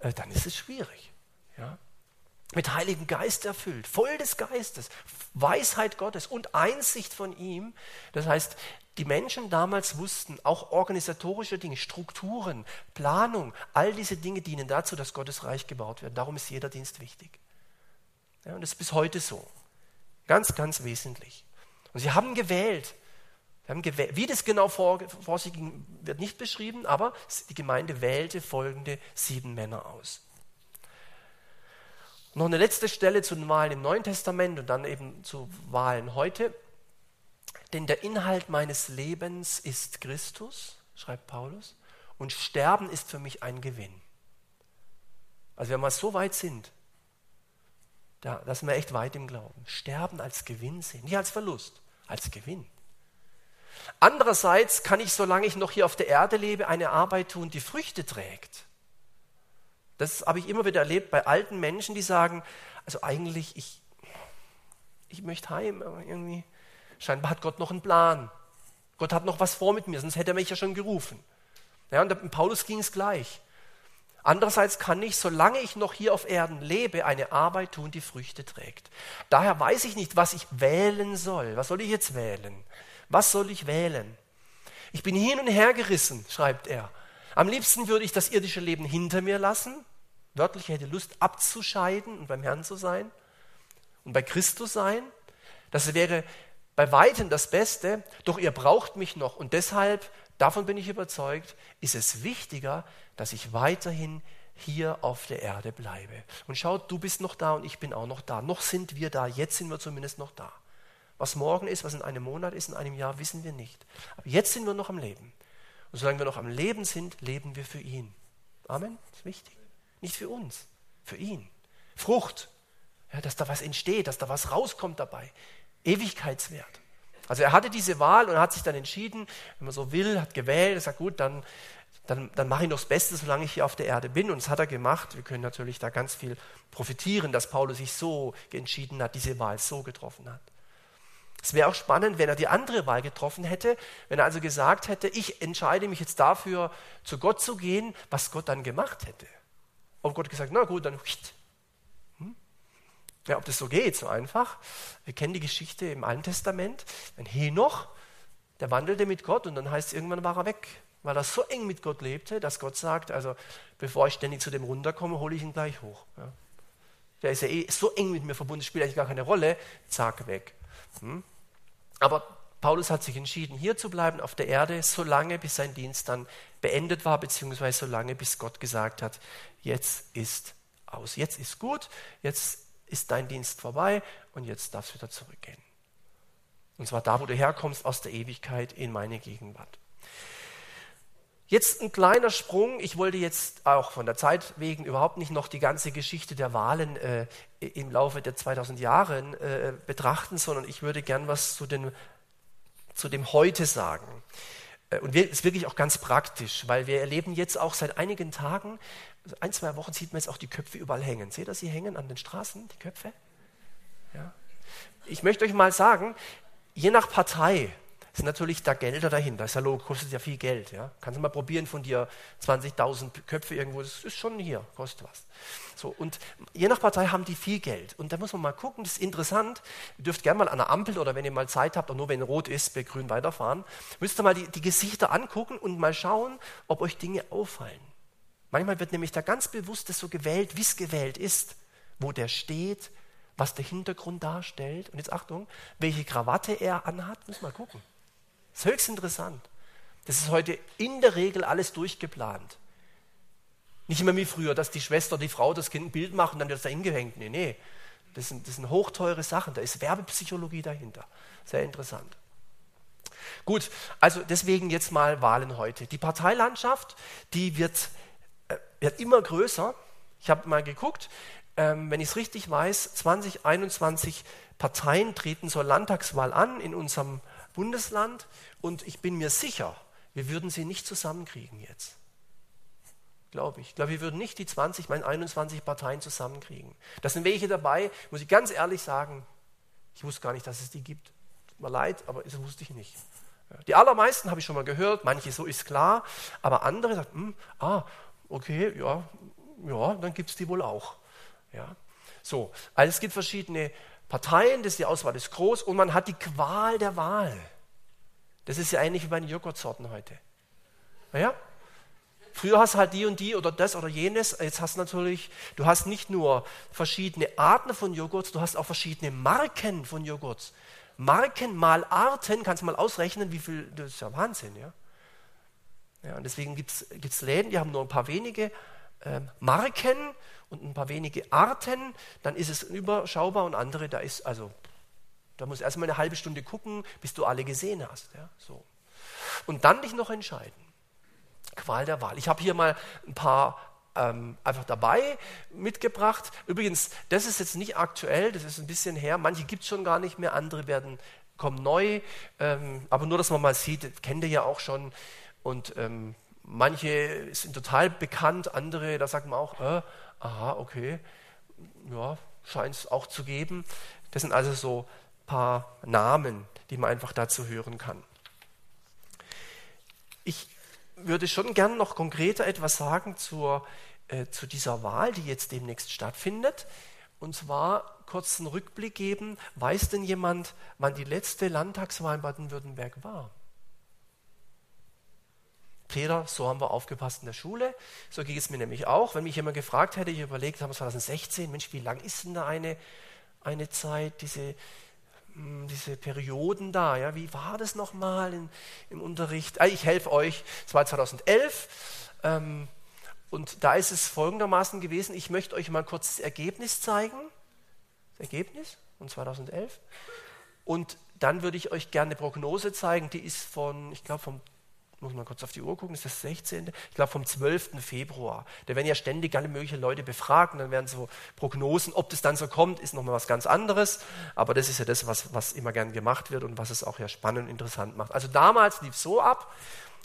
äh, dann ist es schwierig. Ja? Mit Heiligen Geist erfüllt, voll des Geistes, Weisheit Gottes und Einsicht von ihm. Das heißt, die Menschen damals wussten, auch organisatorische Dinge, Strukturen, Planung, all diese Dinge dienen dazu, dass Gottes Reich gebaut wird. Darum ist jeder Dienst wichtig. Ja, und das ist bis heute so. Ganz, ganz wesentlich. Und sie haben gewählt. Wie das genau vor, vor sich ging, wird nicht beschrieben, aber die Gemeinde wählte folgende sieben Männer aus. Noch eine letzte Stelle zu den Wahlen im Neuen Testament und dann eben zu Wahlen heute. Denn der Inhalt meines Lebens ist Christus, schreibt Paulus, und Sterben ist für mich ein Gewinn. Also wenn wir so weit sind, da, da sind wir echt weit im Glauben. Sterben als Gewinn sehen, nicht als Verlust, als Gewinn. Andererseits kann ich, solange ich noch hier auf der Erde lebe, eine Arbeit tun, die Früchte trägt. Das habe ich immer wieder erlebt bei alten Menschen, die sagen, also eigentlich, ich, ich möchte heim, aber irgendwie, scheinbar hat Gott noch einen Plan. Gott hat noch was vor mit mir, sonst hätte er mich ja schon gerufen. Ja, und Paulus ging es gleich. Andererseits kann ich, solange ich noch hier auf Erden lebe, eine Arbeit tun, die Früchte trägt. Daher weiß ich nicht, was ich wählen soll. Was soll ich jetzt wählen? Was soll ich wählen? Ich bin hin und her gerissen, schreibt er. Am liebsten würde ich das irdische Leben hinter mir lassen. Wörtlich hätte Lust abzuscheiden und beim Herrn zu sein und bei Christus sein. Das wäre bei weitem das Beste, doch ihr braucht mich noch und deshalb, davon bin ich überzeugt, ist es wichtiger, dass ich weiterhin hier auf der Erde bleibe. Und schaut, du bist noch da und ich bin auch noch da. Noch sind wir da, jetzt sind wir zumindest noch da. Was morgen ist, was in einem Monat ist, in einem Jahr, wissen wir nicht. Aber jetzt sind wir noch am Leben. Und solange wir noch am Leben sind, leben wir für ihn. Amen. Das ist wichtig. Nicht für uns, für ihn. Frucht. Ja, dass da was entsteht, dass da was rauskommt dabei. Ewigkeitswert. Also er hatte diese Wahl und hat sich dann entschieden, wenn man so will, hat gewählt, er sagt, gut, dann dann, dann mache ich noch das Beste, solange ich hier auf der Erde bin. Und das hat er gemacht. Wir können natürlich da ganz viel profitieren, dass Paulus sich so entschieden hat, diese Wahl so getroffen hat. Es wäre auch spannend, wenn er die andere Wahl getroffen hätte, wenn er also gesagt hätte, ich entscheide mich jetzt dafür, zu Gott zu gehen, was Gott dann gemacht hätte. Ob Gott gesagt, na gut, dann hm? Ja, ob das so geht, so einfach. Wir kennen die Geschichte im Alten Testament. Wenn Henoch, der wandelte mit Gott und dann heißt es, irgendwann war er weg, weil er so eng mit Gott lebte, dass Gott sagt, also bevor ich ständig zu dem runterkomme, hole ich ihn gleich hoch. Ja. Der ist ja eh so eng mit mir verbunden, spielt eigentlich gar keine Rolle, zack, weg. Hm? Aber Paulus hat sich entschieden, hier zu bleiben auf der Erde, solange bis sein Dienst dann beendet war, beziehungsweise solange bis Gott gesagt hat, jetzt ist aus, jetzt ist gut, jetzt ist dein Dienst vorbei und jetzt darfst du wieder zurückgehen. Und zwar da, wo du herkommst, aus der Ewigkeit in meine Gegenwart. Jetzt ein kleiner Sprung. Ich wollte jetzt auch von der Zeit wegen überhaupt nicht noch die ganze Geschichte der Wahlen äh, im Laufe der 2000 Jahre äh, betrachten, sondern ich würde gern was zu, den, zu dem Heute sagen. Äh, und es ist wirklich auch ganz praktisch, weil wir erleben jetzt auch seit einigen Tagen, ein, zwei Wochen sieht man jetzt auch die Köpfe überall hängen. Seht ihr sie hängen an den Straßen, die Köpfe? Ja. Ich möchte euch mal sagen, je nach Partei, sind natürlich da Gelder dahinter. Ist ja logisch, kostet ja viel Geld. Ja? Kannst du mal probieren von dir 20.000 Köpfe irgendwo, das ist schon hier, kostet was. So, und je nach Partei haben die viel Geld. Und da muss man mal gucken, das ist interessant. Ihr dürft gerne mal an der Ampel oder wenn ihr mal Zeit habt, auch nur wenn rot ist, bei grün weiterfahren, müsst ihr mal die, die Gesichter angucken und mal schauen, ob euch Dinge auffallen. Manchmal wird nämlich da ganz bewusst das so gewählt, wie es gewählt ist, wo der steht, was der Hintergrund darstellt. Und jetzt Achtung, welche Krawatte er anhat, müssen wir mal gucken. Das ist höchst interessant. Das ist heute in der Regel alles durchgeplant. Nicht immer wie früher, dass die Schwester, die Frau das Kind ein Bild macht und dann wird es da hingehängt. Nee, nee. Das sind, das sind hochteure Sachen. Da ist Werbepsychologie dahinter. Sehr interessant. Gut, also deswegen jetzt mal Wahlen heute. Die Parteilandschaft, die wird, äh, wird immer größer. Ich habe mal geguckt, ähm, wenn ich es richtig weiß, 2021 Parteien treten zur Landtagswahl an in unserem Bundesland und ich bin mir sicher, wir würden sie nicht zusammenkriegen jetzt. Glaube ich. Ich glaube, wir würden nicht die 20, meine 21 Parteien zusammenkriegen. Da sind welche dabei, muss ich ganz ehrlich sagen, ich wusste gar nicht, dass es die gibt. Tut mir leid, aber das wusste ich nicht. Die allermeisten habe ich schon mal gehört, manche so ist klar, aber andere sagen, hm, ah, okay, ja, ja, dann gibt es die wohl auch. Ja. So, also es gibt verschiedene Parteien, das die Auswahl ist groß und man hat die Qual der Wahl. Das ist ja ähnlich wie bei den Joghurtsorten heute. Naja, früher hast du halt die und die oder das oder jenes. Jetzt hast du natürlich, du hast nicht nur verschiedene Arten von Joghurts, du hast auch verschiedene Marken von Joghurts. Marken mal Arten, kannst du mal ausrechnen, wie viel, das ist ja Wahnsinn, ja. ja und deswegen gibt es Läden, die haben nur ein paar wenige äh, Marken und ein paar wenige Arten, dann ist es überschaubar und andere, da ist also, da muss erstmal eine halbe Stunde gucken, bis du alle gesehen hast. Ja, so. Und dann dich noch entscheiden. Qual der Wahl. Ich habe hier mal ein paar ähm, einfach dabei mitgebracht. Übrigens, das ist jetzt nicht aktuell, das ist ein bisschen her. Manche gibt es schon gar nicht mehr, andere werden kommen neu. Ähm, aber nur, dass man mal sieht, kennt ihr ja auch schon. Und ähm, manche sind total bekannt, andere, da sagt man auch, äh, aha, okay, ja, scheint es auch zu geben. Das sind also so ein paar Namen, die man einfach dazu hören kann. Ich würde schon gern noch konkreter etwas sagen zur, äh, zu dieser Wahl, die jetzt demnächst stattfindet. Und zwar kurz einen Rückblick geben. Weiß denn jemand, wann die letzte Landtagswahl in Baden-Württemberg war? Peter, so haben wir aufgepasst in der Schule. So ging es mir nämlich auch. Wenn mich jemand gefragt hätte, ich überlegt, haben wir 2016, Mensch, wie lang ist denn da eine, eine Zeit, diese, hm, diese Perioden da? Ja, wie war das nochmal im Unterricht? Ah, ich helfe euch, es war 2011. Ähm, und da ist es folgendermaßen gewesen, ich möchte euch mal kurz das Ergebnis zeigen. Das Ergebnis von 2011. Und dann würde ich euch gerne eine Prognose zeigen, die ist von, ich glaube, vom muss man kurz auf die Uhr gucken, ist das 16. Ich glaube vom 12. Februar. Da werden ja ständig alle möglichen Leute befragt und dann werden so Prognosen, ob das dann so kommt, ist nochmal was ganz anderes. Aber das ist ja das, was, was immer gern gemacht wird und was es auch ja spannend und interessant macht. Also damals lief es so ab,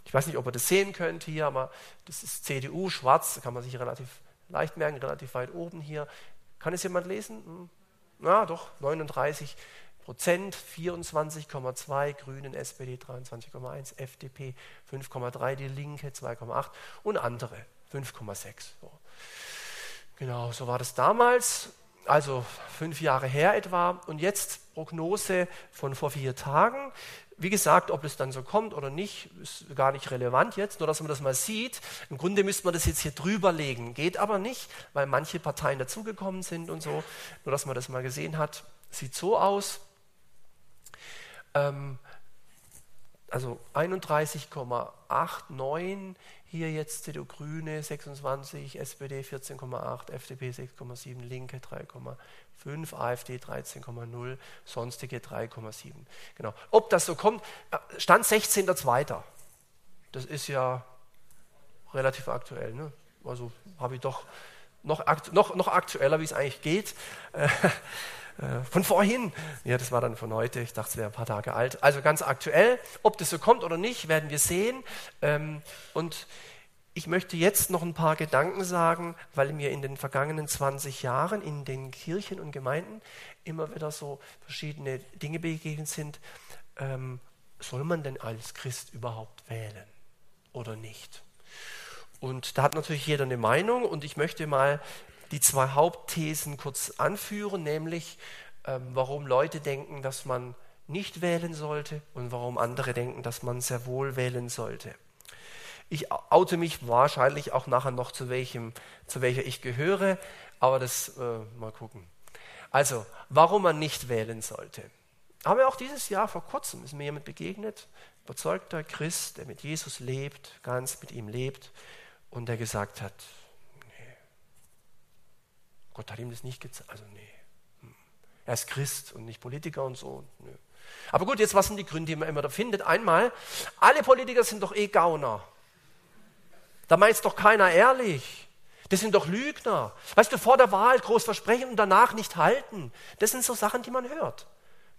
Ich weiß nicht, ob ihr das sehen könnt hier, aber das ist CDU, schwarz, kann man sich relativ leicht merken, relativ weit oben hier. Kann es jemand lesen? Hm. Na doch, 39 Prozent, 24,2, Grünen, SPD 23,1, FDP 5,3, die Linke 2,8 und andere 5,6. So. Genau, so war das damals, also fünf Jahre her etwa. Und jetzt Prognose von vor vier Tagen. Wie gesagt, ob es dann so kommt oder nicht, ist gar nicht relevant jetzt, nur dass man das mal sieht. Im Grunde müsste man das jetzt hier drüber legen, geht aber nicht, weil manche Parteien dazugekommen sind und so. Nur dass man das mal gesehen hat, sieht so aus. Ähm, also 31,89 hier jetzt CDU Grüne 26, SPD 14,8, FDP 6,7, Linke 3,5, AfD 13,0, sonstige 3,7. Genau. Ob das so kommt, äh, Stand 16.02. Das ist ja relativ aktuell. Ne? Also habe ich doch noch, noch, noch aktueller, wie es eigentlich geht. Äh, von vorhin. Ja, das war dann von heute. Ich dachte, es wäre ein paar Tage alt. Also ganz aktuell. Ob das so kommt oder nicht, werden wir sehen. Ähm, und ich möchte jetzt noch ein paar Gedanken sagen, weil mir in den vergangenen 20 Jahren in den Kirchen und Gemeinden immer wieder so verschiedene Dinge begegnet sind. Ähm, soll man denn als Christ überhaupt wählen oder nicht? Und da hat natürlich jeder eine Meinung und ich möchte mal die zwei Hauptthesen kurz anführen, nämlich ähm, warum Leute denken, dass man nicht wählen sollte und warum andere denken, dass man sehr wohl wählen sollte. Ich oute mich wahrscheinlich auch nachher noch zu welchem, zu welcher ich gehöre, aber das äh, mal gucken. Also, warum man nicht wählen sollte. Haben wir auch dieses Jahr vor kurzem ist mir jemand begegnet, überzeugter Christ, der mit Jesus lebt, ganz mit ihm lebt und der gesagt hat, Gott hat ihm das nicht gezeigt. Also nee. Hm. Er ist Christ und nicht Politiker und so. Nö. Aber gut, jetzt was sind die Gründe, die man immer da findet? Einmal, alle Politiker sind doch eh Gauner. Da meint doch keiner ehrlich. Das sind doch Lügner. Weißt du, vor der Wahl groß versprechen und danach nicht halten. Das sind so Sachen, die man hört.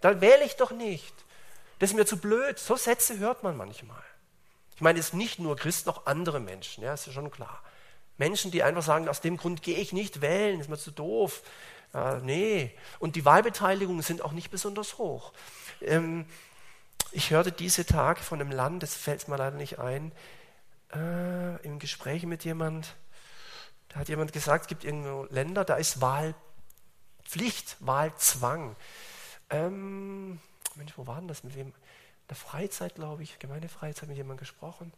Dann wähle ich doch nicht. Das ist mir zu blöd. So Sätze hört man manchmal. Ich meine, es ist nicht nur Christ, noch andere Menschen, ja, ist ja schon klar. Menschen, die einfach sagen, aus dem Grund gehe ich nicht wählen, ist mir zu doof. Äh, nee. Und die Wahlbeteiligungen sind auch nicht besonders hoch. Ähm, ich hörte diese Tage von einem Land, das fällt mir leider nicht ein, äh, im Gespräch mit jemand, da hat jemand gesagt, es gibt irgendwo Länder, da ist Wahlpflicht, Wahlzwang. Ähm, Mensch, wo war denn das? Mit wem? In der Freizeit, glaube ich, Gemeindefreizeit mit jemandem gesprochen.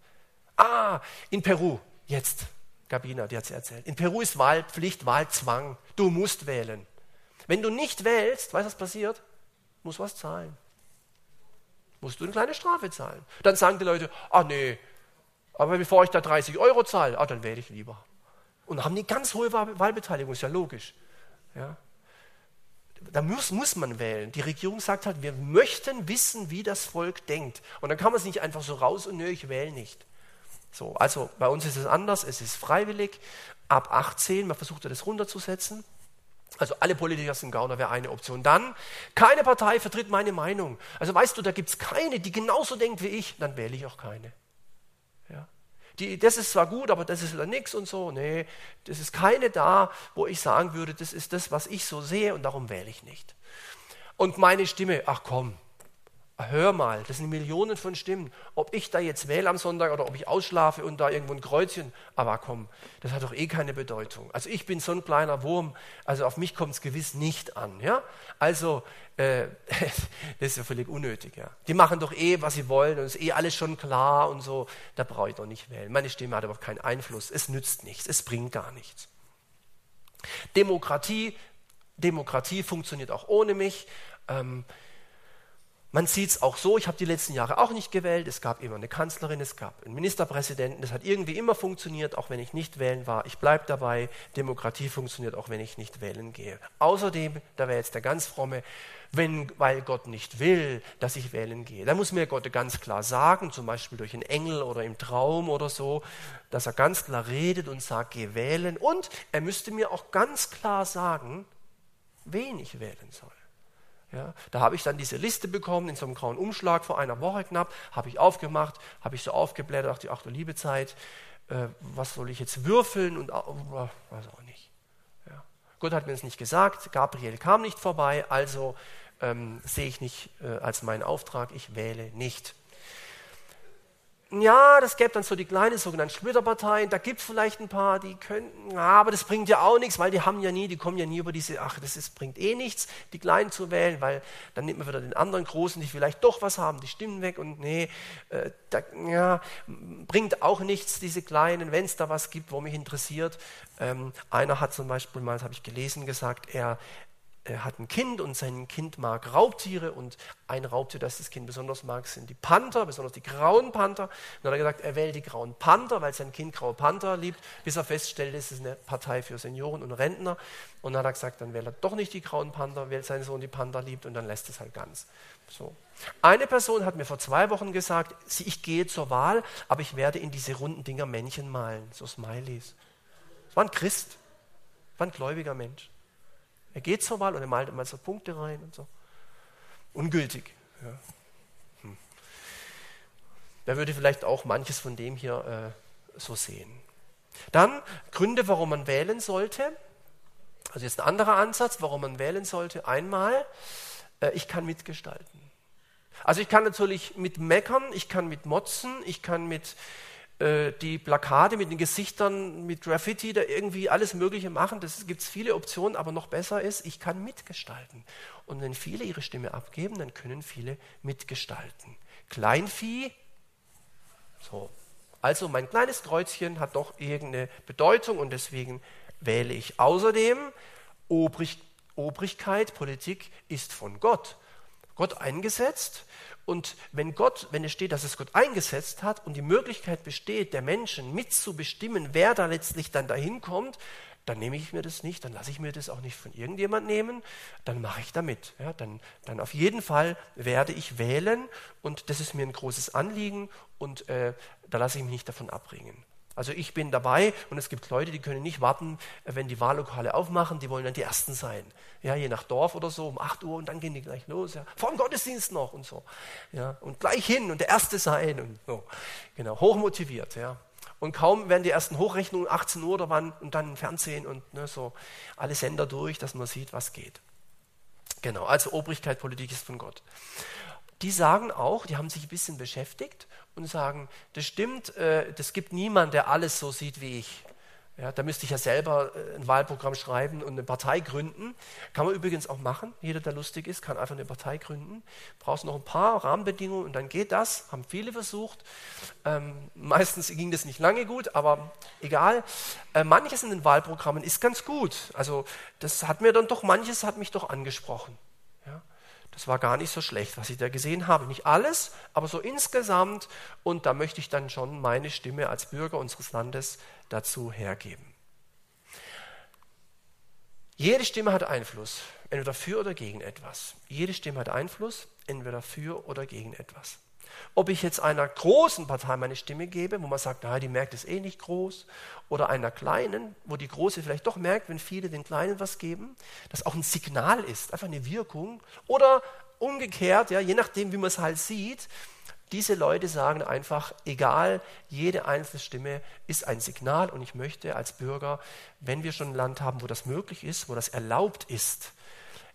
Ah, in Peru, jetzt. Gabina, die hat es erzählt. In Peru ist Wahlpflicht, Wahlzwang. Du musst wählen. Wenn du nicht wählst, weißt du, was passiert? Musst was zahlen. Musst du eine kleine Strafe zahlen. Dann sagen die Leute, ach nee, aber bevor ich da 30 Euro zahle, ah, dann wähle ich lieber. Und haben die ganz hohe Wahlbeteiligung, ist ja logisch. Ja? Da muss, muss man wählen. Die Regierung sagt halt, wir möchten wissen, wie das Volk denkt. Und dann kann man es nicht einfach so raus und nö, ich wähle nicht. So, also bei uns ist es anders, es ist freiwillig. Ab 18, man versucht ja das runterzusetzen. Also alle Politiker sind Gauner, wäre eine Option. Dann, keine Partei vertritt meine Meinung. Also weißt du, da gibt es keine, die genauso denkt wie ich, dann wähle ich auch keine. Ja. Die, das ist zwar gut, aber das ist wieder nichts und so. Nee, das ist keine da, wo ich sagen würde, das ist das, was ich so sehe und darum wähle ich nicht. Und meine Stimme, ach komm, hör mal, das sind Millionen von Stimmen. Ob ich da jetzt wähle am Sonntag oder ob ich ausschlafe und da irgendwo ein Kreuzchen, aber komm, das hat doch eh keine Bedeutung. Also ich bin so ein kleiner Wurm, also auf mich kommt es gewiss nicht an. Ja? Also äh, das ist ja völlig unnötig. Ja? Die machen doch eh, was sie wollen und es ist eh alles schon klar und so. Da brauche ich doch nicht wählen. Meine Stimme hat aber keinen Einfluss. Es nützt nichts, es bringt gar nichts. Demokratie, Demokratie funktioniert auch ohne mich. Ähm, man sieht es auch so, ich habe die letzten Jahre auch nicht gewählt, es gab immer eine Kanzlerin, es gab einen Ministerpräsidenten, das hat irgendwie immer funktioniert, auch wenn ich nicht wählen war. Ich bleibe dabei, Demokratie funktioniert, auch wenn ich nicht wählen gehe. Außerdem, da wäre jetzt der ganz fromme, wenn, weil Gott nicht will, dass ich wählen gehe. Da muss mir Gott ganz klar sagen, zum Beispiel durch einen Engel oder im Traum oder so, dass er ganz klar redet und sagt, geh wählen. Und er müsste mir auch ganz klar sagen, wen ich wählen soll. Ja, da habe ich dann diese Liste bekommen in so einem grauen Umschlag vor einer Woche knapp, habe ich aufgemacht, habe ich so aufgeblättert, dachte ich, ach du liebe Zeit, äh, was soll ich jetzt würfeln und äh, weiß auch nicht. Ja. Gott hat mir das nicht gesagt, Gabriel kam nicht vorbei, also ähm, sehe ich nicht äh, als meinen Auftrag, ich wähle nicht ja, das gäbe dann so die kleinen sogenannten Splitterparteien, da gibt es vielleicht ein paar, die könnten, aber das bringt ja auch nichts, weil die haben ja nie, die kommen ja nie über diese, ach, das ist, bringt eh nichts, die Kleinen zu wählen, weil dann nimmt man wieder den anderen Großen, die vielleicht doch was haben, die Stimmen weg und nee, äh, da, ja, bringt auch nichts, diese Kleinen, wenn es da was gibt, wo mich interessiert. Ähm, einer hat zum Beispiel mal, das habe ich gelesen, gesagt, er hat ein Kind und sein Kind mag Raubtiere und ein Raubtier, das das Kind besonders mag, sind die Panther, besonders die grauen Panther. Und dann hat er gesagt, er wählt die grauen Panther, weil sein Kind graue Panther liebt, bis er feststellt, es ist eine Partei für Senioren und Rentner. Und dann hat er gesagt, dann wählt er doch nicht die grauen Panther, weil sein Sohn die Panther liebt und dann lässt es halt ganz. So. Eine Person hat mir vor zwei Wochen gesagt, ich gehe zur Wahl, aber ich werde in diese runden Dinger Männchen malen, so Smileys. Das war ein Christ, war ein gläubiger Mensch. Er geht zur Wahl und er malt immer so Punkte rein und so. Ungültig. Ja. Hm. Da würde vielleicht auch manches von dem hier äh, so sehen. Dann Gründe, warum man wählen sollte. Also jetzt ein anderer Ansatz, warum man wählen sollte. Einmal, äh, ich kann mitgestalten. Also ich kann natürlich mit meckern, ich kann mit motzen, ich kann mit äh, die Plakate mit den Gesichtern, mit Graffiti, da irgendwie alles Mögliche machen. Das gibt es viele Optionen, aber noch besser ist, ich kann mitgestalten. Und wenn viele ihre Stimme abgeben, dann können viele mitgestalten. Kleinvieh, so. Also mein kleines Kreuzchen hat doch irgendeine Bedeutung und deswegen wähle ich. Außerdem, Obrig, Obrigkeit, Politik ist von Gott. Gott eingesetzt und wenn Gott, wenn es steht, dass es Gott eingesetzt hat und die Möglichkeit besteht, der Menschen mitzubestimmen, wer da letztlich dann dahin kommt, dann nehme ich mir das nicht, dann lasse ich mir das auch nicht von irgendjemand nehmen, dann mache ich damit. Ja, dann, dann auf jeden Fall werde ich wählen und das ist mir ein großes Anliegen und äh, da lasse ich mich nicht davon abbringen. Also ich bin dabei und es gibt Leute, die können nicht warten, wenn die Wahllokale aufmachen, die wollen dann die Ersten sein. Ja, je nach Dorf oder so, um 8 Uhr und dann gehen die gleich los. Ja. Vor dem Gottesdienst noch und so. Ja, und gleich hin und der Erste sein und so. Genau, hochmotiviert. Ja. Und kaum werden die ersten Hochrechnungen 18 Uhr oder wann und dann Fernsehen und ne, so alle Sender durch, dass man sieht, was geht. Genau, also Obrigkeit, Politik ist von Gott. Die sagen auch, die haben sich ein bisschen beschäftigt und sagen, das stimmt, äh, das gibt niemand, der alles so sieht wie ich. Ja, da müsste ich ja selber äh, ein Wahlprogramm schreiben und eine Partei gründen. Kann man übrigens auch machen. Jeder, der lustig ist, kann einfach eine Partei gründen. Brauchst noch ein paar Rahmenbedingungen und dann geht das. Haben viele versucht. Ähm, meistens ging das nicht lange gut, aber egal. Äh, manches in den Wahlprogrammen ist ganz gut. Also das hat mir dann doch, manches hat mich doch angesprochen. Das war gar nicht so schlecht, was ich da gesehen habe. Nicht alles, aber so insgesamt. Und da möchte ich dann schon meine Stimme als Bürger unseres Landes dazu hergeben. Jede Stimme hat Einfluss, entweder für oder gegen etwas. Jede Stimme hat Einfluss, entweder für oder gegen etwas. Ob ich jetzt einer großen Partei meine Stimme gebe, wo man sagt, na, die merkt es eh nicht groß, oder einer kleinen, wo die große vielleicht doch merkt, wenn viele den kleinen was geben, das auch ein Signal ist, einfach eine Wirkung, oder umgekehrt, ja, je nachdem, wie man es halt sieht, diese Leute sagen einfach, egal, jede einzelne Stimme ist ein Signal und ich möchte als Bürger, wenn wir schon ein Land haben, wo das möglich ist, wo das erlaubt ist,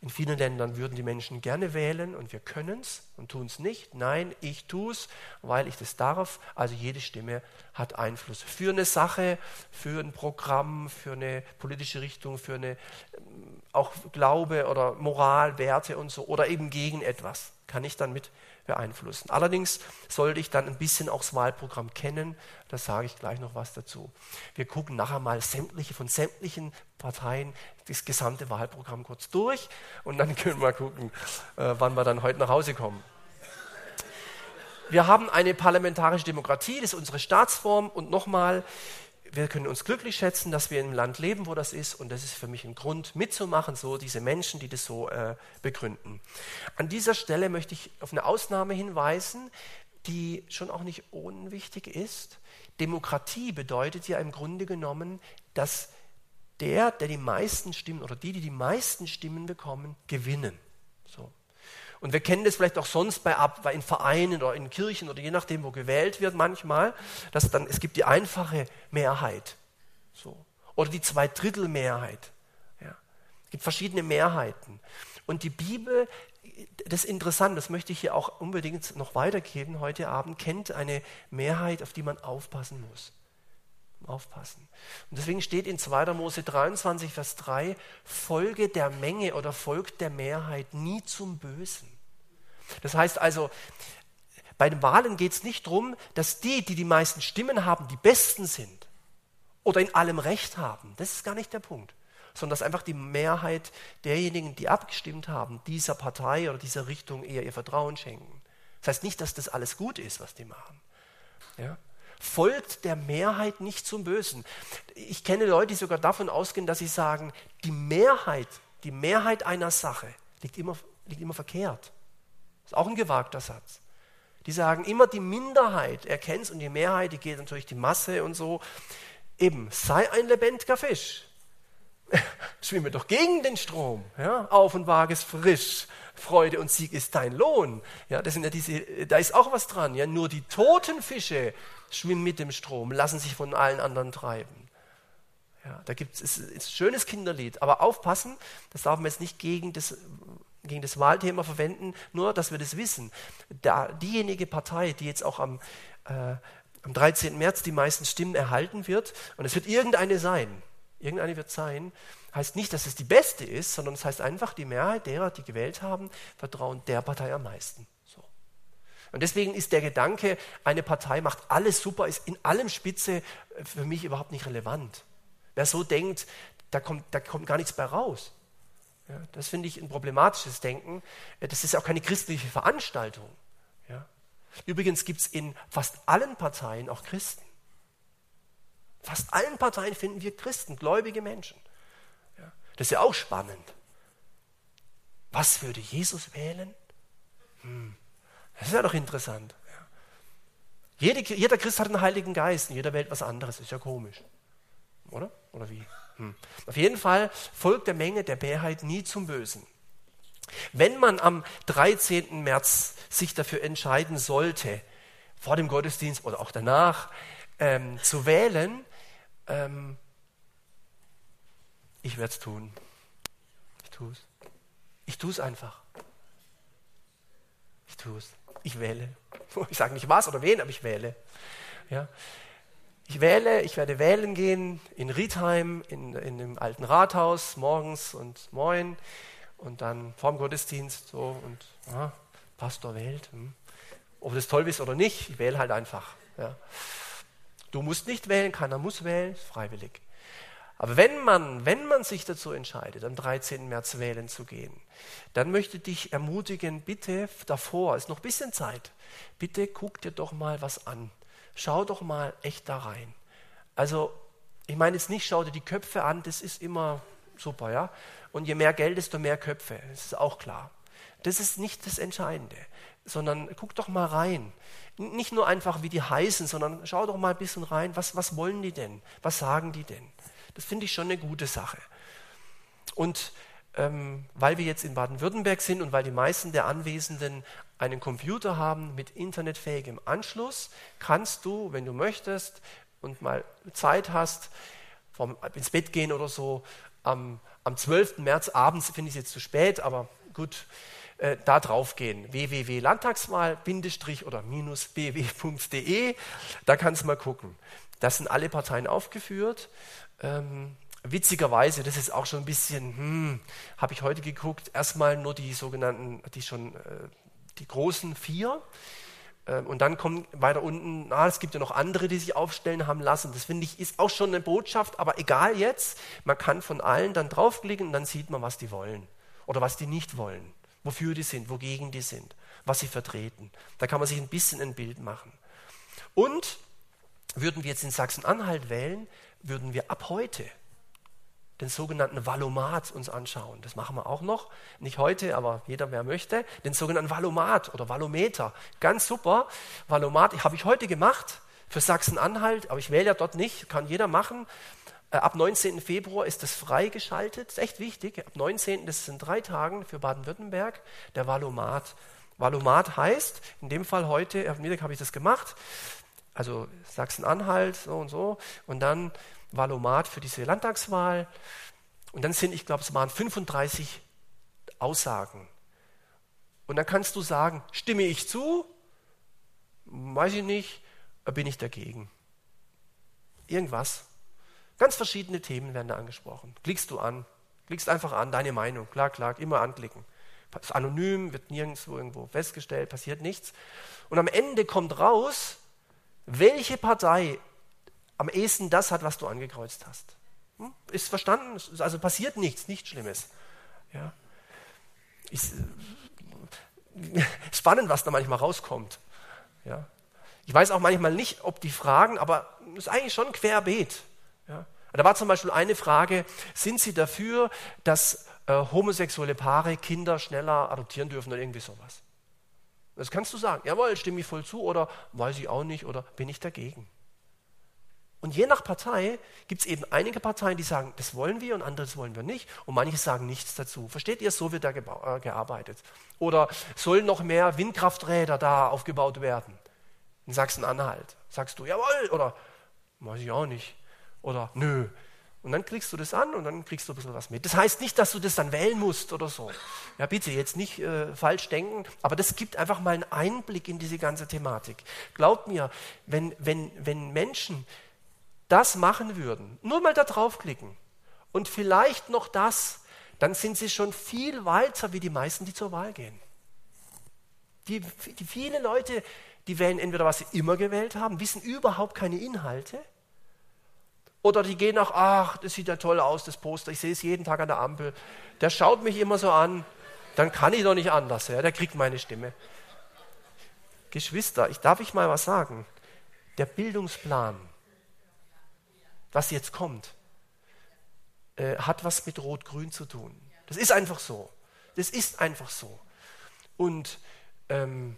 in vielen Ländern würden die Menschen gerne wählen und wir können es und tun es nicht. Nein, ich tue es, weil ich das darf. Also jede Stimme hat Einfluss für eine Sache, für ein Programm, für eine politische Richtung, für eine ähm, auch Glaube oder Moral, Werte und so oder eben gegen etwas. Kann ich dann mit beeinflussen. Allerdings sollte ich dann ein bisschen auch das Wahlprogramm kennen, da sage ich gleich noch was dazu. Wir gucken nachher mal sämtliche von sämtlichen Parteien das gesamte Wahlprogramm kurz durch und dann können wir gucken, äh, wann wir dann heute nach Hause kommen. Wir haben eine parlamentarische Demokratie, das ist unsere Staatsform und nochmal, wir können uns glücklich schätzen, dass wir in einem Land leben, wo das ist. Und das ist für mich ein Grund, mitzumachen, so diese Menschen, die das so äh, begründen. An dieser Stelle möchte ich auf eine Ausnahme hinweisen, die schon auch nicht unwichtig ist. Demokratie bedeutet ja im Grunde genommen, dass der, der die meisten Stimmen oder die, die die meisten Stimmen bekommen, gewinnen. Und wir kennen das vielleicht auch sonst bei, bei in Vereinen oder in Kirchen oder je nachdem, wo gewählt wird manchmal, dass dann, es gibt die einfache Mehrheit. So. Oder die Zweidrittelmehrheit. Ja. Es gibt verschiedene Mehrheiten. Und die Bibel, das ist interessant, das möchte ich hier auch unbedingt noch weitergeben heute Abend, kennt eine Mehrheit, auf die man aufpassen muss. Aufpassen. Und deswegen steht in 2. Mose 23, Vers 3, Folge der Menge oder folgt der Mehrheit nie zum Bösen. Das heißt also, bei den Wahlen geht es nicht darum, dass die, die die meisten Stimmen haben, die Besten sind oder in allem Recht haben. Das ist gar nicht der Punkt. Sondern dass einfach die Mehrheit derjenigen, die abgestimmt haben, dieser Partei oder dieser Richtung eher ihr Vertrauen schenken. Das heißt nicht, dass das alles gut ist, was die machen. Ja? Folgt der Mehrheit nicht zum Bösen. Ich kenne Leute, die sogar davon ausgehen, dass sie sagen, die Mehrheit, die Mehrheit einer Sache liegt immer, liegt immer verkehrt. Das ist auch ein gewagter Satz. Die sagen immer, die Minderheit erkennt und die Mehrheit, die geht natürlich die Masse und so. Eben, sei ein lebendiger Fisch. Schwimme doch gegen den Strom. Ja? Auf und wage es frisch. Freude und Sieg ist dein Lohn. Ja, das sind ja diese, da ist auch was dran. Ja? Nur die toten Fische schwimmen mit dem Strom, lassen sich von allen anderen treiben. Ja, da gibt es ein schönes Kinderlied, aber aufpassen, das darf man jetzt nicht gegen das gegen das Wahlthema verwenden, nur dass wir das wissen. Da, diejenige Partei, die jetzt auch am, äh, am 13. März die meisten Stimmen erhalten wird, und es wird irgendeine sein, irgendeine wird sein, heißt nicht, dass es die beste ist, sondern es heißt einfach, die Mehrheit derer, die gewählt haben, vertrauen der Partei am meisten. Und deswegen ist der Gedanke, eine Partei macht alles super, ist in allem Spitze, äh, für mich überhaupt nicht relevant. Wer so denkt, da kommt, da kommt gar nichts bei raus. Ja, das finde ich ein problematisches Denken. Äh, das ist auch keine christliche Veranstaltung. Ja. Übrigens gibt es in fast allen Parteien auch Christen. Fast allen Parteien finden wir Christen, gläubige Menschen. Ja. Das ist ja auch spannend. Was würde Jesus wählen? Hm. Das ist ja doch interessant. Jede, jeder Christ hat einen Heiligen Geist und jeder wählt was anderes. Ist ja komisch. Oder? Oder wie? Hm. Auf jeden Fall folgt der Menge der Mehrheit nie zum Bösen. Wenn man am 13. März sich dafür entscheiden sollte, vor dem Gottesdienst oder auch danach ähm, zu wählen, ähm, ich werde es tun. Ich tue es. Ich tue es einfach. Ich tue es. Ich wähle. Ich sage nicht was oder wen, aber ich wähle. Ja. Ich wähle, ich werde wählen gehen in Riedheim, in, in dem alten Rathaus, morgens und moin und dann vorm Gottesdienst so und ja, Pastor wählt. Hm. Ob das toll ist oder nicht, ich wähle halt einfach. Ja. Du musst nicht wählen, keiner muss wählen, freiwillig. Aber wenn man, wenn man sich dazu entscheidet, am 13. März wählen zu gehen, dann möchte ich dich ermutigen, bitte davor, ist noch ein bisschen Zeit, bitte guck dir doch mal was an schau doch mal echt da rein. Also, ich meine jetzt nicht, schau dir die Köpfe an, das ist immer super, ja. Und je mehr Geld, desto mehr Köpfe, das ist auch klar. Das ist nicht das Entscheidende, sondern guck doch mal rein. Nicht nur einfach, wie die heißen, sondern schau doch mal ein bisschen rein, was, was wollen die denn? Was sagen die denn? Das finde ich schon eine gute Sache. Und ähm, weil wir jetzt in Baden-Württemberg sind und weil die meisten der Anwesenden einen Computer haben mit internetfähigem Anschluss, kannst du, wenn du möchtest und mal Zeit hast, vom, ins Bett gehen oder so, am, am 12. März abends, finde ich jetzt zu spät, aber gut, äh, da drauf gehen. www.landtagswahl- oder minus bw.de, da kannst du mal gucken. Da sind alle Parteien aufgeführt. Ähm, witzigerweise, das ist auch schon ein bisschen, hm, habe ich heute geguckt, erstmal nur die sogenannten, die schon, äh, die großen vier. Äh, und dann kommen weiter unten, ah, es gibt ja noch andere, die sich aufstellen haben lassen. Das finde ich, ist auch schon eine Botschaft, aber egal jetzt, man kann von allen dann draufklicken und dann sieht man, was die wollen oder was die nicht wollen, wofür die sind, wogegen die sind, was sie vertreten. Da kann man sich ein bisschen ein Bild machen. Und würden wir jetzt in Sachsen-Anhalt wählen, würden wir ab heute den sogenannten Valomat uns anschauen. Das machen wir auch noch. Nicht heute, aber jeder, wer möchte. Den sogenannten Valomat oder Valometer. Ganz super. Valomat habe ich heute gemacht für Sachsen-Anhalt, aber ich wähle ja dort nicht, kann jeder machen. äh, ab 19. Februar ist das freigeschaltet. Ist echt wichtig. Ab 19. das sind drei Tagen für Baden-Württemberg, der Valomat. Valomat heißt, in dem Fall heute, am Mittag habe ich das gemacht, also Sachsen-Anhalt, so und so, und dann Valomat für diese Landtagswahl. Und dann sind, ich glaube, es waren 35 Aussagen. Und dann kannst du sagen, stimme ich zu? Weiß ich nicht, bin ich dagegen? Irgendwas. Ganz verschiedene Themen werden da angesprochen. Klickst du an, klickst einfach an, deine Meinung, klar, klar, immer anklicken. Ist anonym, wird nirgendwo irgendwo festgestellt, passiert nichts. Und am Ende kommt raus, welche Partei am ehesten das hat, was du angekreuzt hast. Hm? Ist verstanden? Also passiert nichts, nichts Schlimmes. Ja. Ist, äh, spannend, was da manchmal rauskommt. Ja. Ich weiß auch manchmal nicht, ob die Fragen, aber es ist eigentlich schon querbeet. Ja. Da war zum Beispiel eine Frage, sind Sie dafür, dass äh, homosexuelle Paare Kinder schneller adoptieren dürfen oder irgendwie sowas? Das kannst du sagen, jawohl, stimme ich voll zu oder weiß ich auch nicht oder bin ich dagegen. Und je nach Partei gibt es eben einige Parteien, die sagen, das wollen wir und andere, das wollen wir nicht. Und manche sagen nichts dazu. Versteht ihr, so wird da äh, gearbeitet. Oder sollen noch mehr Windkrafträder da aufgebaut werden? In Sachsen-Anhalt. Sagst du, jawohl, oder weiß ich auch nicht. Oder nö. Und dann kriegst du das an und dann kriegst du ein bisschen was mit. Das heißt nicht, dass du das dann wählen musst oder so. Ja, bitte jetzt nicht äh, falsch denken, aber das gibt einfach mal einen Einblick in diese ganze Thematik. Glaubt mir, wenn, wenn, wenn Menschen das machen würden, nur mal da draufklicken und vielleicht noch das, dann sind sie schon viel weiter wie die meisten, die zur Wahl gehen. Die, die viele Leute, die wählen entweder, was sie immer gewählt haben, wissen überhaupt keine Inhalte oder die gehen auch, ach, das sieht ja toll aus, das Poster, ich sehe es jeden Tag an der Ampel. Der schaut mich immer so an, dann kann ich doch nicht anders, ja, der kriegt meine Stimme. Geschwister, ich darf ich mal was sagen? Der Bildungsplan, was jetzt kommt, äh, hat was mit Rot-Grün zu tun. Das ist einfach so. Das ist einfach so. Und ähm,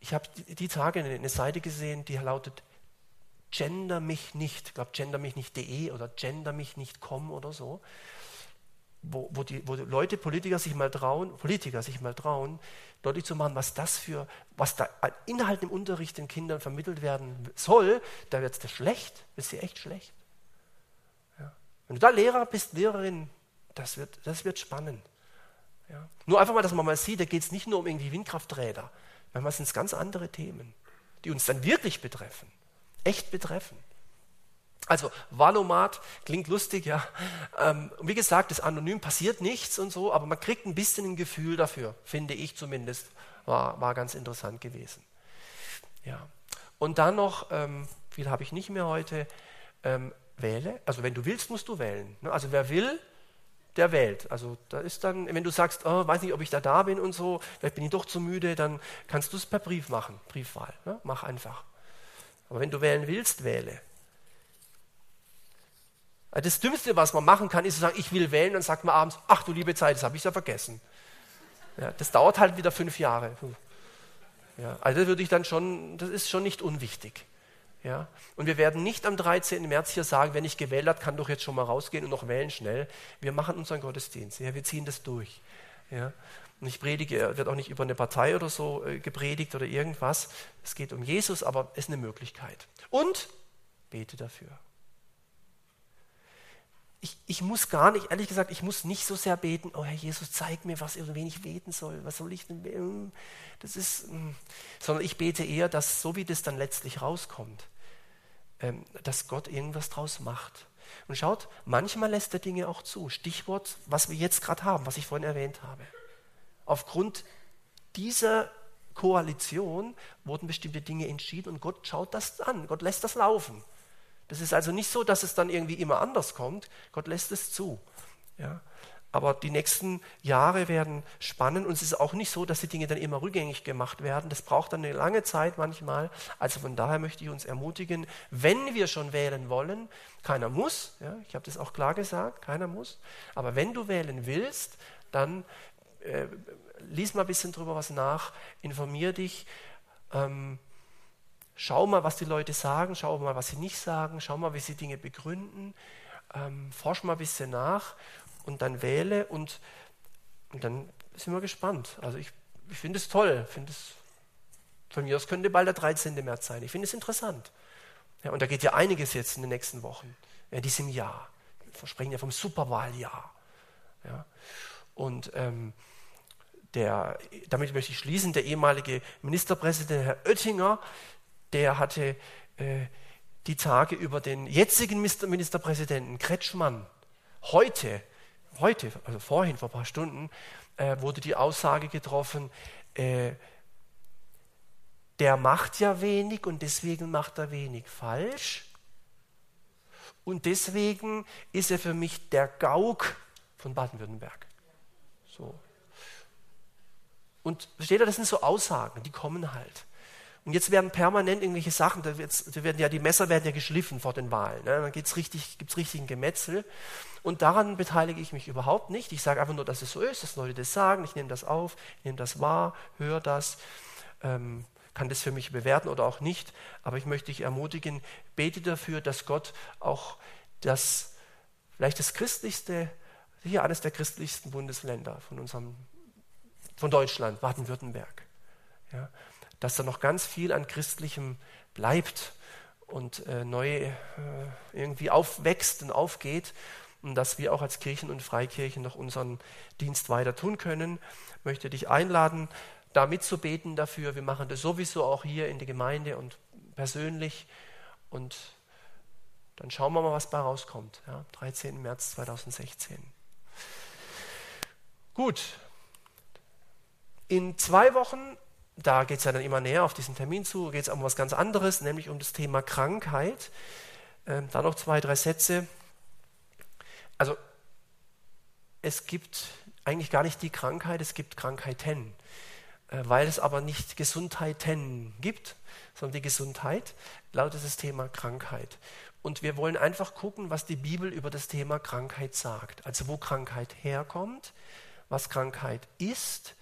ich habe die, die Tage eine Seite gesehen, die lautet gender mich nicht, ich glaube gender mich nicht.de oder gender mich nicht.com oder so, wo, wo, die, wo die Leute, Politiker sich mal trauen, Politiker sich mal trauen, deutlich zu machen, was das für, was da an Inhalten im Unterricht den Kindern vermittelt werden soll, da wird es schlecht, wird dir echt schlecht. Ja. Wenn du da Lehrer bist, Lehrerin, das wird, das wird spannend. Ja. Nur einfach mal, dass man mal sieht, da geht es nicht nur um irgendwie Windkrafträder, manchmal sind es ganz andere Themen, die uns dann wirklich betreffen echt betreffen. Also Valomat klingt lustig, ja. Ähm, wie gesagt, das anonym passiert nichts und so, aber man kriegt ein bisschen ein Gefühl dafür, finde ich zumindest. War, war ganz interessant gewesen. Ja. Und dann noch, ähm, viel habe ich nicht mehr heute, ähm, wähle. Also wenn du willst, musst du wählen. Ne? Also wer will, der wählt. Also da ist dann, wenn du sagst, oh, weiß nicht, ob ich da da bin und so, vielleicht bin ich doch zu müde, dann kannst du es per Brief machen, Briefwahl. Ne? Mach einfach. Aber wenn du wählen willst, wähle. Das Dümmste, was man machen kann, ist zu sagen, ich will wählen, dann sagt man abends, ach du liebe Zeit, das habe ich ja vergessen. Ja, das dauert halt wieder fünf Jahre. Ja, also würde ich dann schon, das ist schon nicht unwichtig. Ja, und wir werden nicht am 13. März hier sagen, wenn ich gewählt habe, kann doch jetzt schon mal rausgehen und noch wählen schnell. Wir machen unseren Gottesdienst. Ja, wir ziehen das durch. Ja, und ich predige, wird auch nicht über eine Partei oder so äh, gepredigt oder irgendwas. Es geht um Jesus, aber es ist eine Möglichkeit. Und bete dafür. Ich, ich, muss gar nicht, ehrlich gesagt, ich muss nicht so sehr beten, oh Herr Jesus, zeig mir, was wen ich beten soll. Was soll ich denn? Das ist, hm. sondern ich bete eher, dass so wie das dann letztlich rauskommt, ähm, dass Gott irgendwas draus macht. Und schaut, manchmal lässt er Dinge auch zu. Stichwort, was wir jetzt gerade haben, was ich vorhin erwähnt habe aufgrund dieser Koalition wurden bestimmte Dinge entschieden und Gott schaut das an, Gott lässt das laufen. Das ist also nicht so, dass es dann irgendwie immer anders kommt, Gott lässt es zu. Ja? Aber die nächsten Jahre werden spannend und es ist auch nicht so, dass die Dinge dann immer rückgängig gemacht werden. Das braucht dann eine lange Zeit manchmal. Also von daher möchte ich uns ermutigen, wenn wir schon wählen wollen, keiner muss, ja, ich habe das auch klar gesagt, keiner muss, aber wenn du wählen willst, dann äh, lies mal ein bisschen drüber was nach, informier dich, ähm, schau mal, was die Leute sagen, schau mal, was sie nicht sagen, schau mal, wie sie Dinge begründen, ähm, forsch mal ein bisschen nach und dann wähle und, und dann sind wir gespannt. Also ich, ich finde es toll, finde es von mir aus könnte bald der 13. März sein. Ich finde es interessant. Ja, und da geht ja einiges jetzt in den nächsten Wochen, in diesem Jahr. Wir versprechen ja vom Superwahljahr. Ja. Und ähm, der, damit möchte ich schließen, der ehemalige Ministerpräsident Herr Oettinger, der hatte äh, die Tage über den jetzigen Ministerpräsidenten Kretschmann. Heute, heute, also vorhin, vor ein paar Stunden, äh, wurde die Aussage getroffen, äh, der macht ja wenig und deswegen macht er wenig falsch. Und deswegen ist er für mich der Gauk von Baden-Württemberg. So. Und versteht ihr, das sind so Aussagen, die kommen halt. Und jetzt werden permanent irgendwelche Sachen, da, werden ja, die Messer werden ja geschliffen vor den Wahlen. Ne? Dann gibt's richtig, gibt's richtig ein Gemetzel. Und daran beteilige ich mich überhaupt nicht. Ich sage einfach nur, dass es so ist, dass Leute das sagen. Ich nehme das auf, nehme das wahr, höre das. Ähm, kann das für mich bewerten oder auch nicht, aber ich möchte dich ermutigen, bete dafür, dass Gott auch das, vielleicht das christlichste, hier eines der christlichsten Bundesländer von unserem, von Deutschland, Baden-Württemberg, ja, dass da noch ganz viel an Christlichem bleibt und äh, neu äh, irgendwie aufwächst und aufgeht und dass wir auch als Kirchen und Freikirchen noch unseren Dienst weiter tun können. Möchte dich einladen, da mitzubeten dafür. Wir machen das sowieso auch hier in der Gemeinde und persönlich. Und dann schauen wir mal, was bei rauskommt. Ja, 13. März 2016. Gut. In zwei Wochen, da geht es ja dann immer näher auf diesen Termin zu, geht es um was ganz anderes, nämlich um das Thema Krankheit. Ähm, da noch zwei, drei Sätze. Also, es gibt eigentlich gar nicht die Krankheit, es gibt Krankheiten. Äh, weil es aber nicht Gesundheiten gibt, sondern die Gesundheit, lautet das Thema Krankheit. Und wir wollen einfach gucken, was die Bibel über das Thema Krankheit sagt. Also wo Krankheit herkommt, was Krankheit ist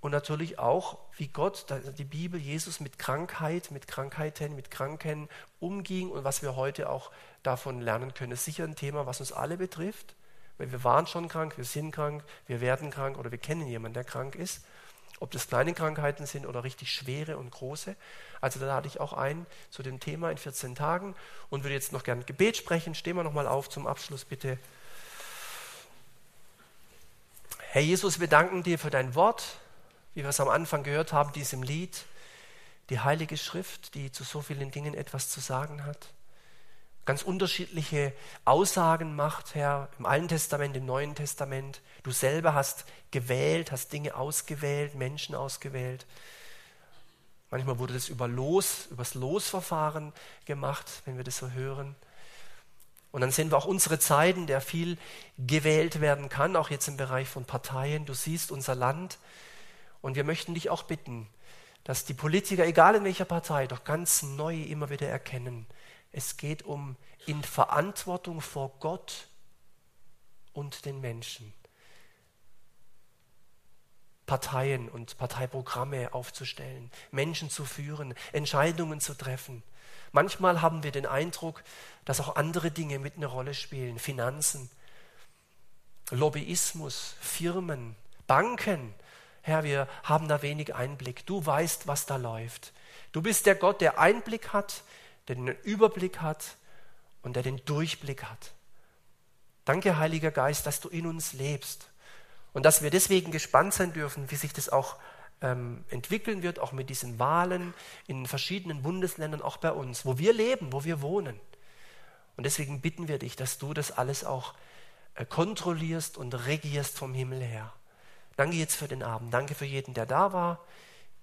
und natürlich auch, wie Gott, die Bibel, Jesus mit Krankheit, mit Krankheiten, mit Kranken umging und was wir heute auch davon lernen können. Das ist sicher ein Thema, was uns alle betrifft, weil wir waren schon krank, wir sind krank, wir werden krank oder wir kennen jemanden, der krank ist. Ob das kleine Krankheiten sind oder richtig schwere und große. Also da lade ich auch ein zu dem Thema in 14 Tagen und würde jetzt noch gern Gebet sprechen. Stehen wir nochmal auf zum Abschluss bitte. Herr Jesus, wir danken dir für dein Wort, wie wir es am Anfang gehört haben, diesem Lied, die Heilige Schrift, die zu so vielen Dingen etwas zu sagen hat ganz unterschiedliche Aussagen macht, Herr, im Alten Testament, im Neuen Testament. Du selber hast gewählt, hast Dinge ausgewählt, Menschen ausgewählt. Manchmal wurde das über Los, übers Losverfahren gemacht, wenn wir das so hören. Und dann sehen wir auch unsere Zeiten, der viel gewählt werden kann, auch jetzt im Bereich von Parteien. Du siehst unser Land. Und wir möchten dich auch bitten, dass die Politiker, egal in welcher Partei, doch ganz neu immer wieder erkennen, es geht um in Verantwortung vor Gott und den Menschen. Parteien und Parteiprogramme aufzustellen, Menschen zu führen, Entscheidungen zu treffen. Manchmal haben wir den Eindruck, dass auch andere Dinge mit eine Rolle spielen. Finanzen, Lobbyismus, Firmen, Banken. Herr, wir haben da wenig Einblick. Du weißt, was da läuft. Du bist der Gott, der Einblick hat der den Überblick hat und der den Durchblick hat. Danke, Heiliger Geist, dass du in uns lebst und dass wir deswegen gespannt sein dürfen, wie sich das auch ähm, entwickeln wird, auch mit diesen Wahlen in verschiedenen Bundesländern, auch bei uns, wo wir leben, wo wir wohnen. Und deswegen bitten wir dich, dass du das alles auch äh, kontrollierst und regierst vom Himmel her. Danke jetzt für den Abend. Danke für jeden, der da war.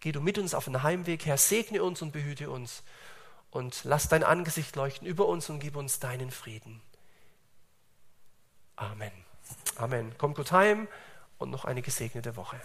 Geh du mit uns auf den Heimweg. Herr, segne uns und behüte uns und lass dein Angesicht leuchten über uns und gib uns deinen Frieden. Amen. Amen. Kommt gut heim und noch eine gesegnete Woche.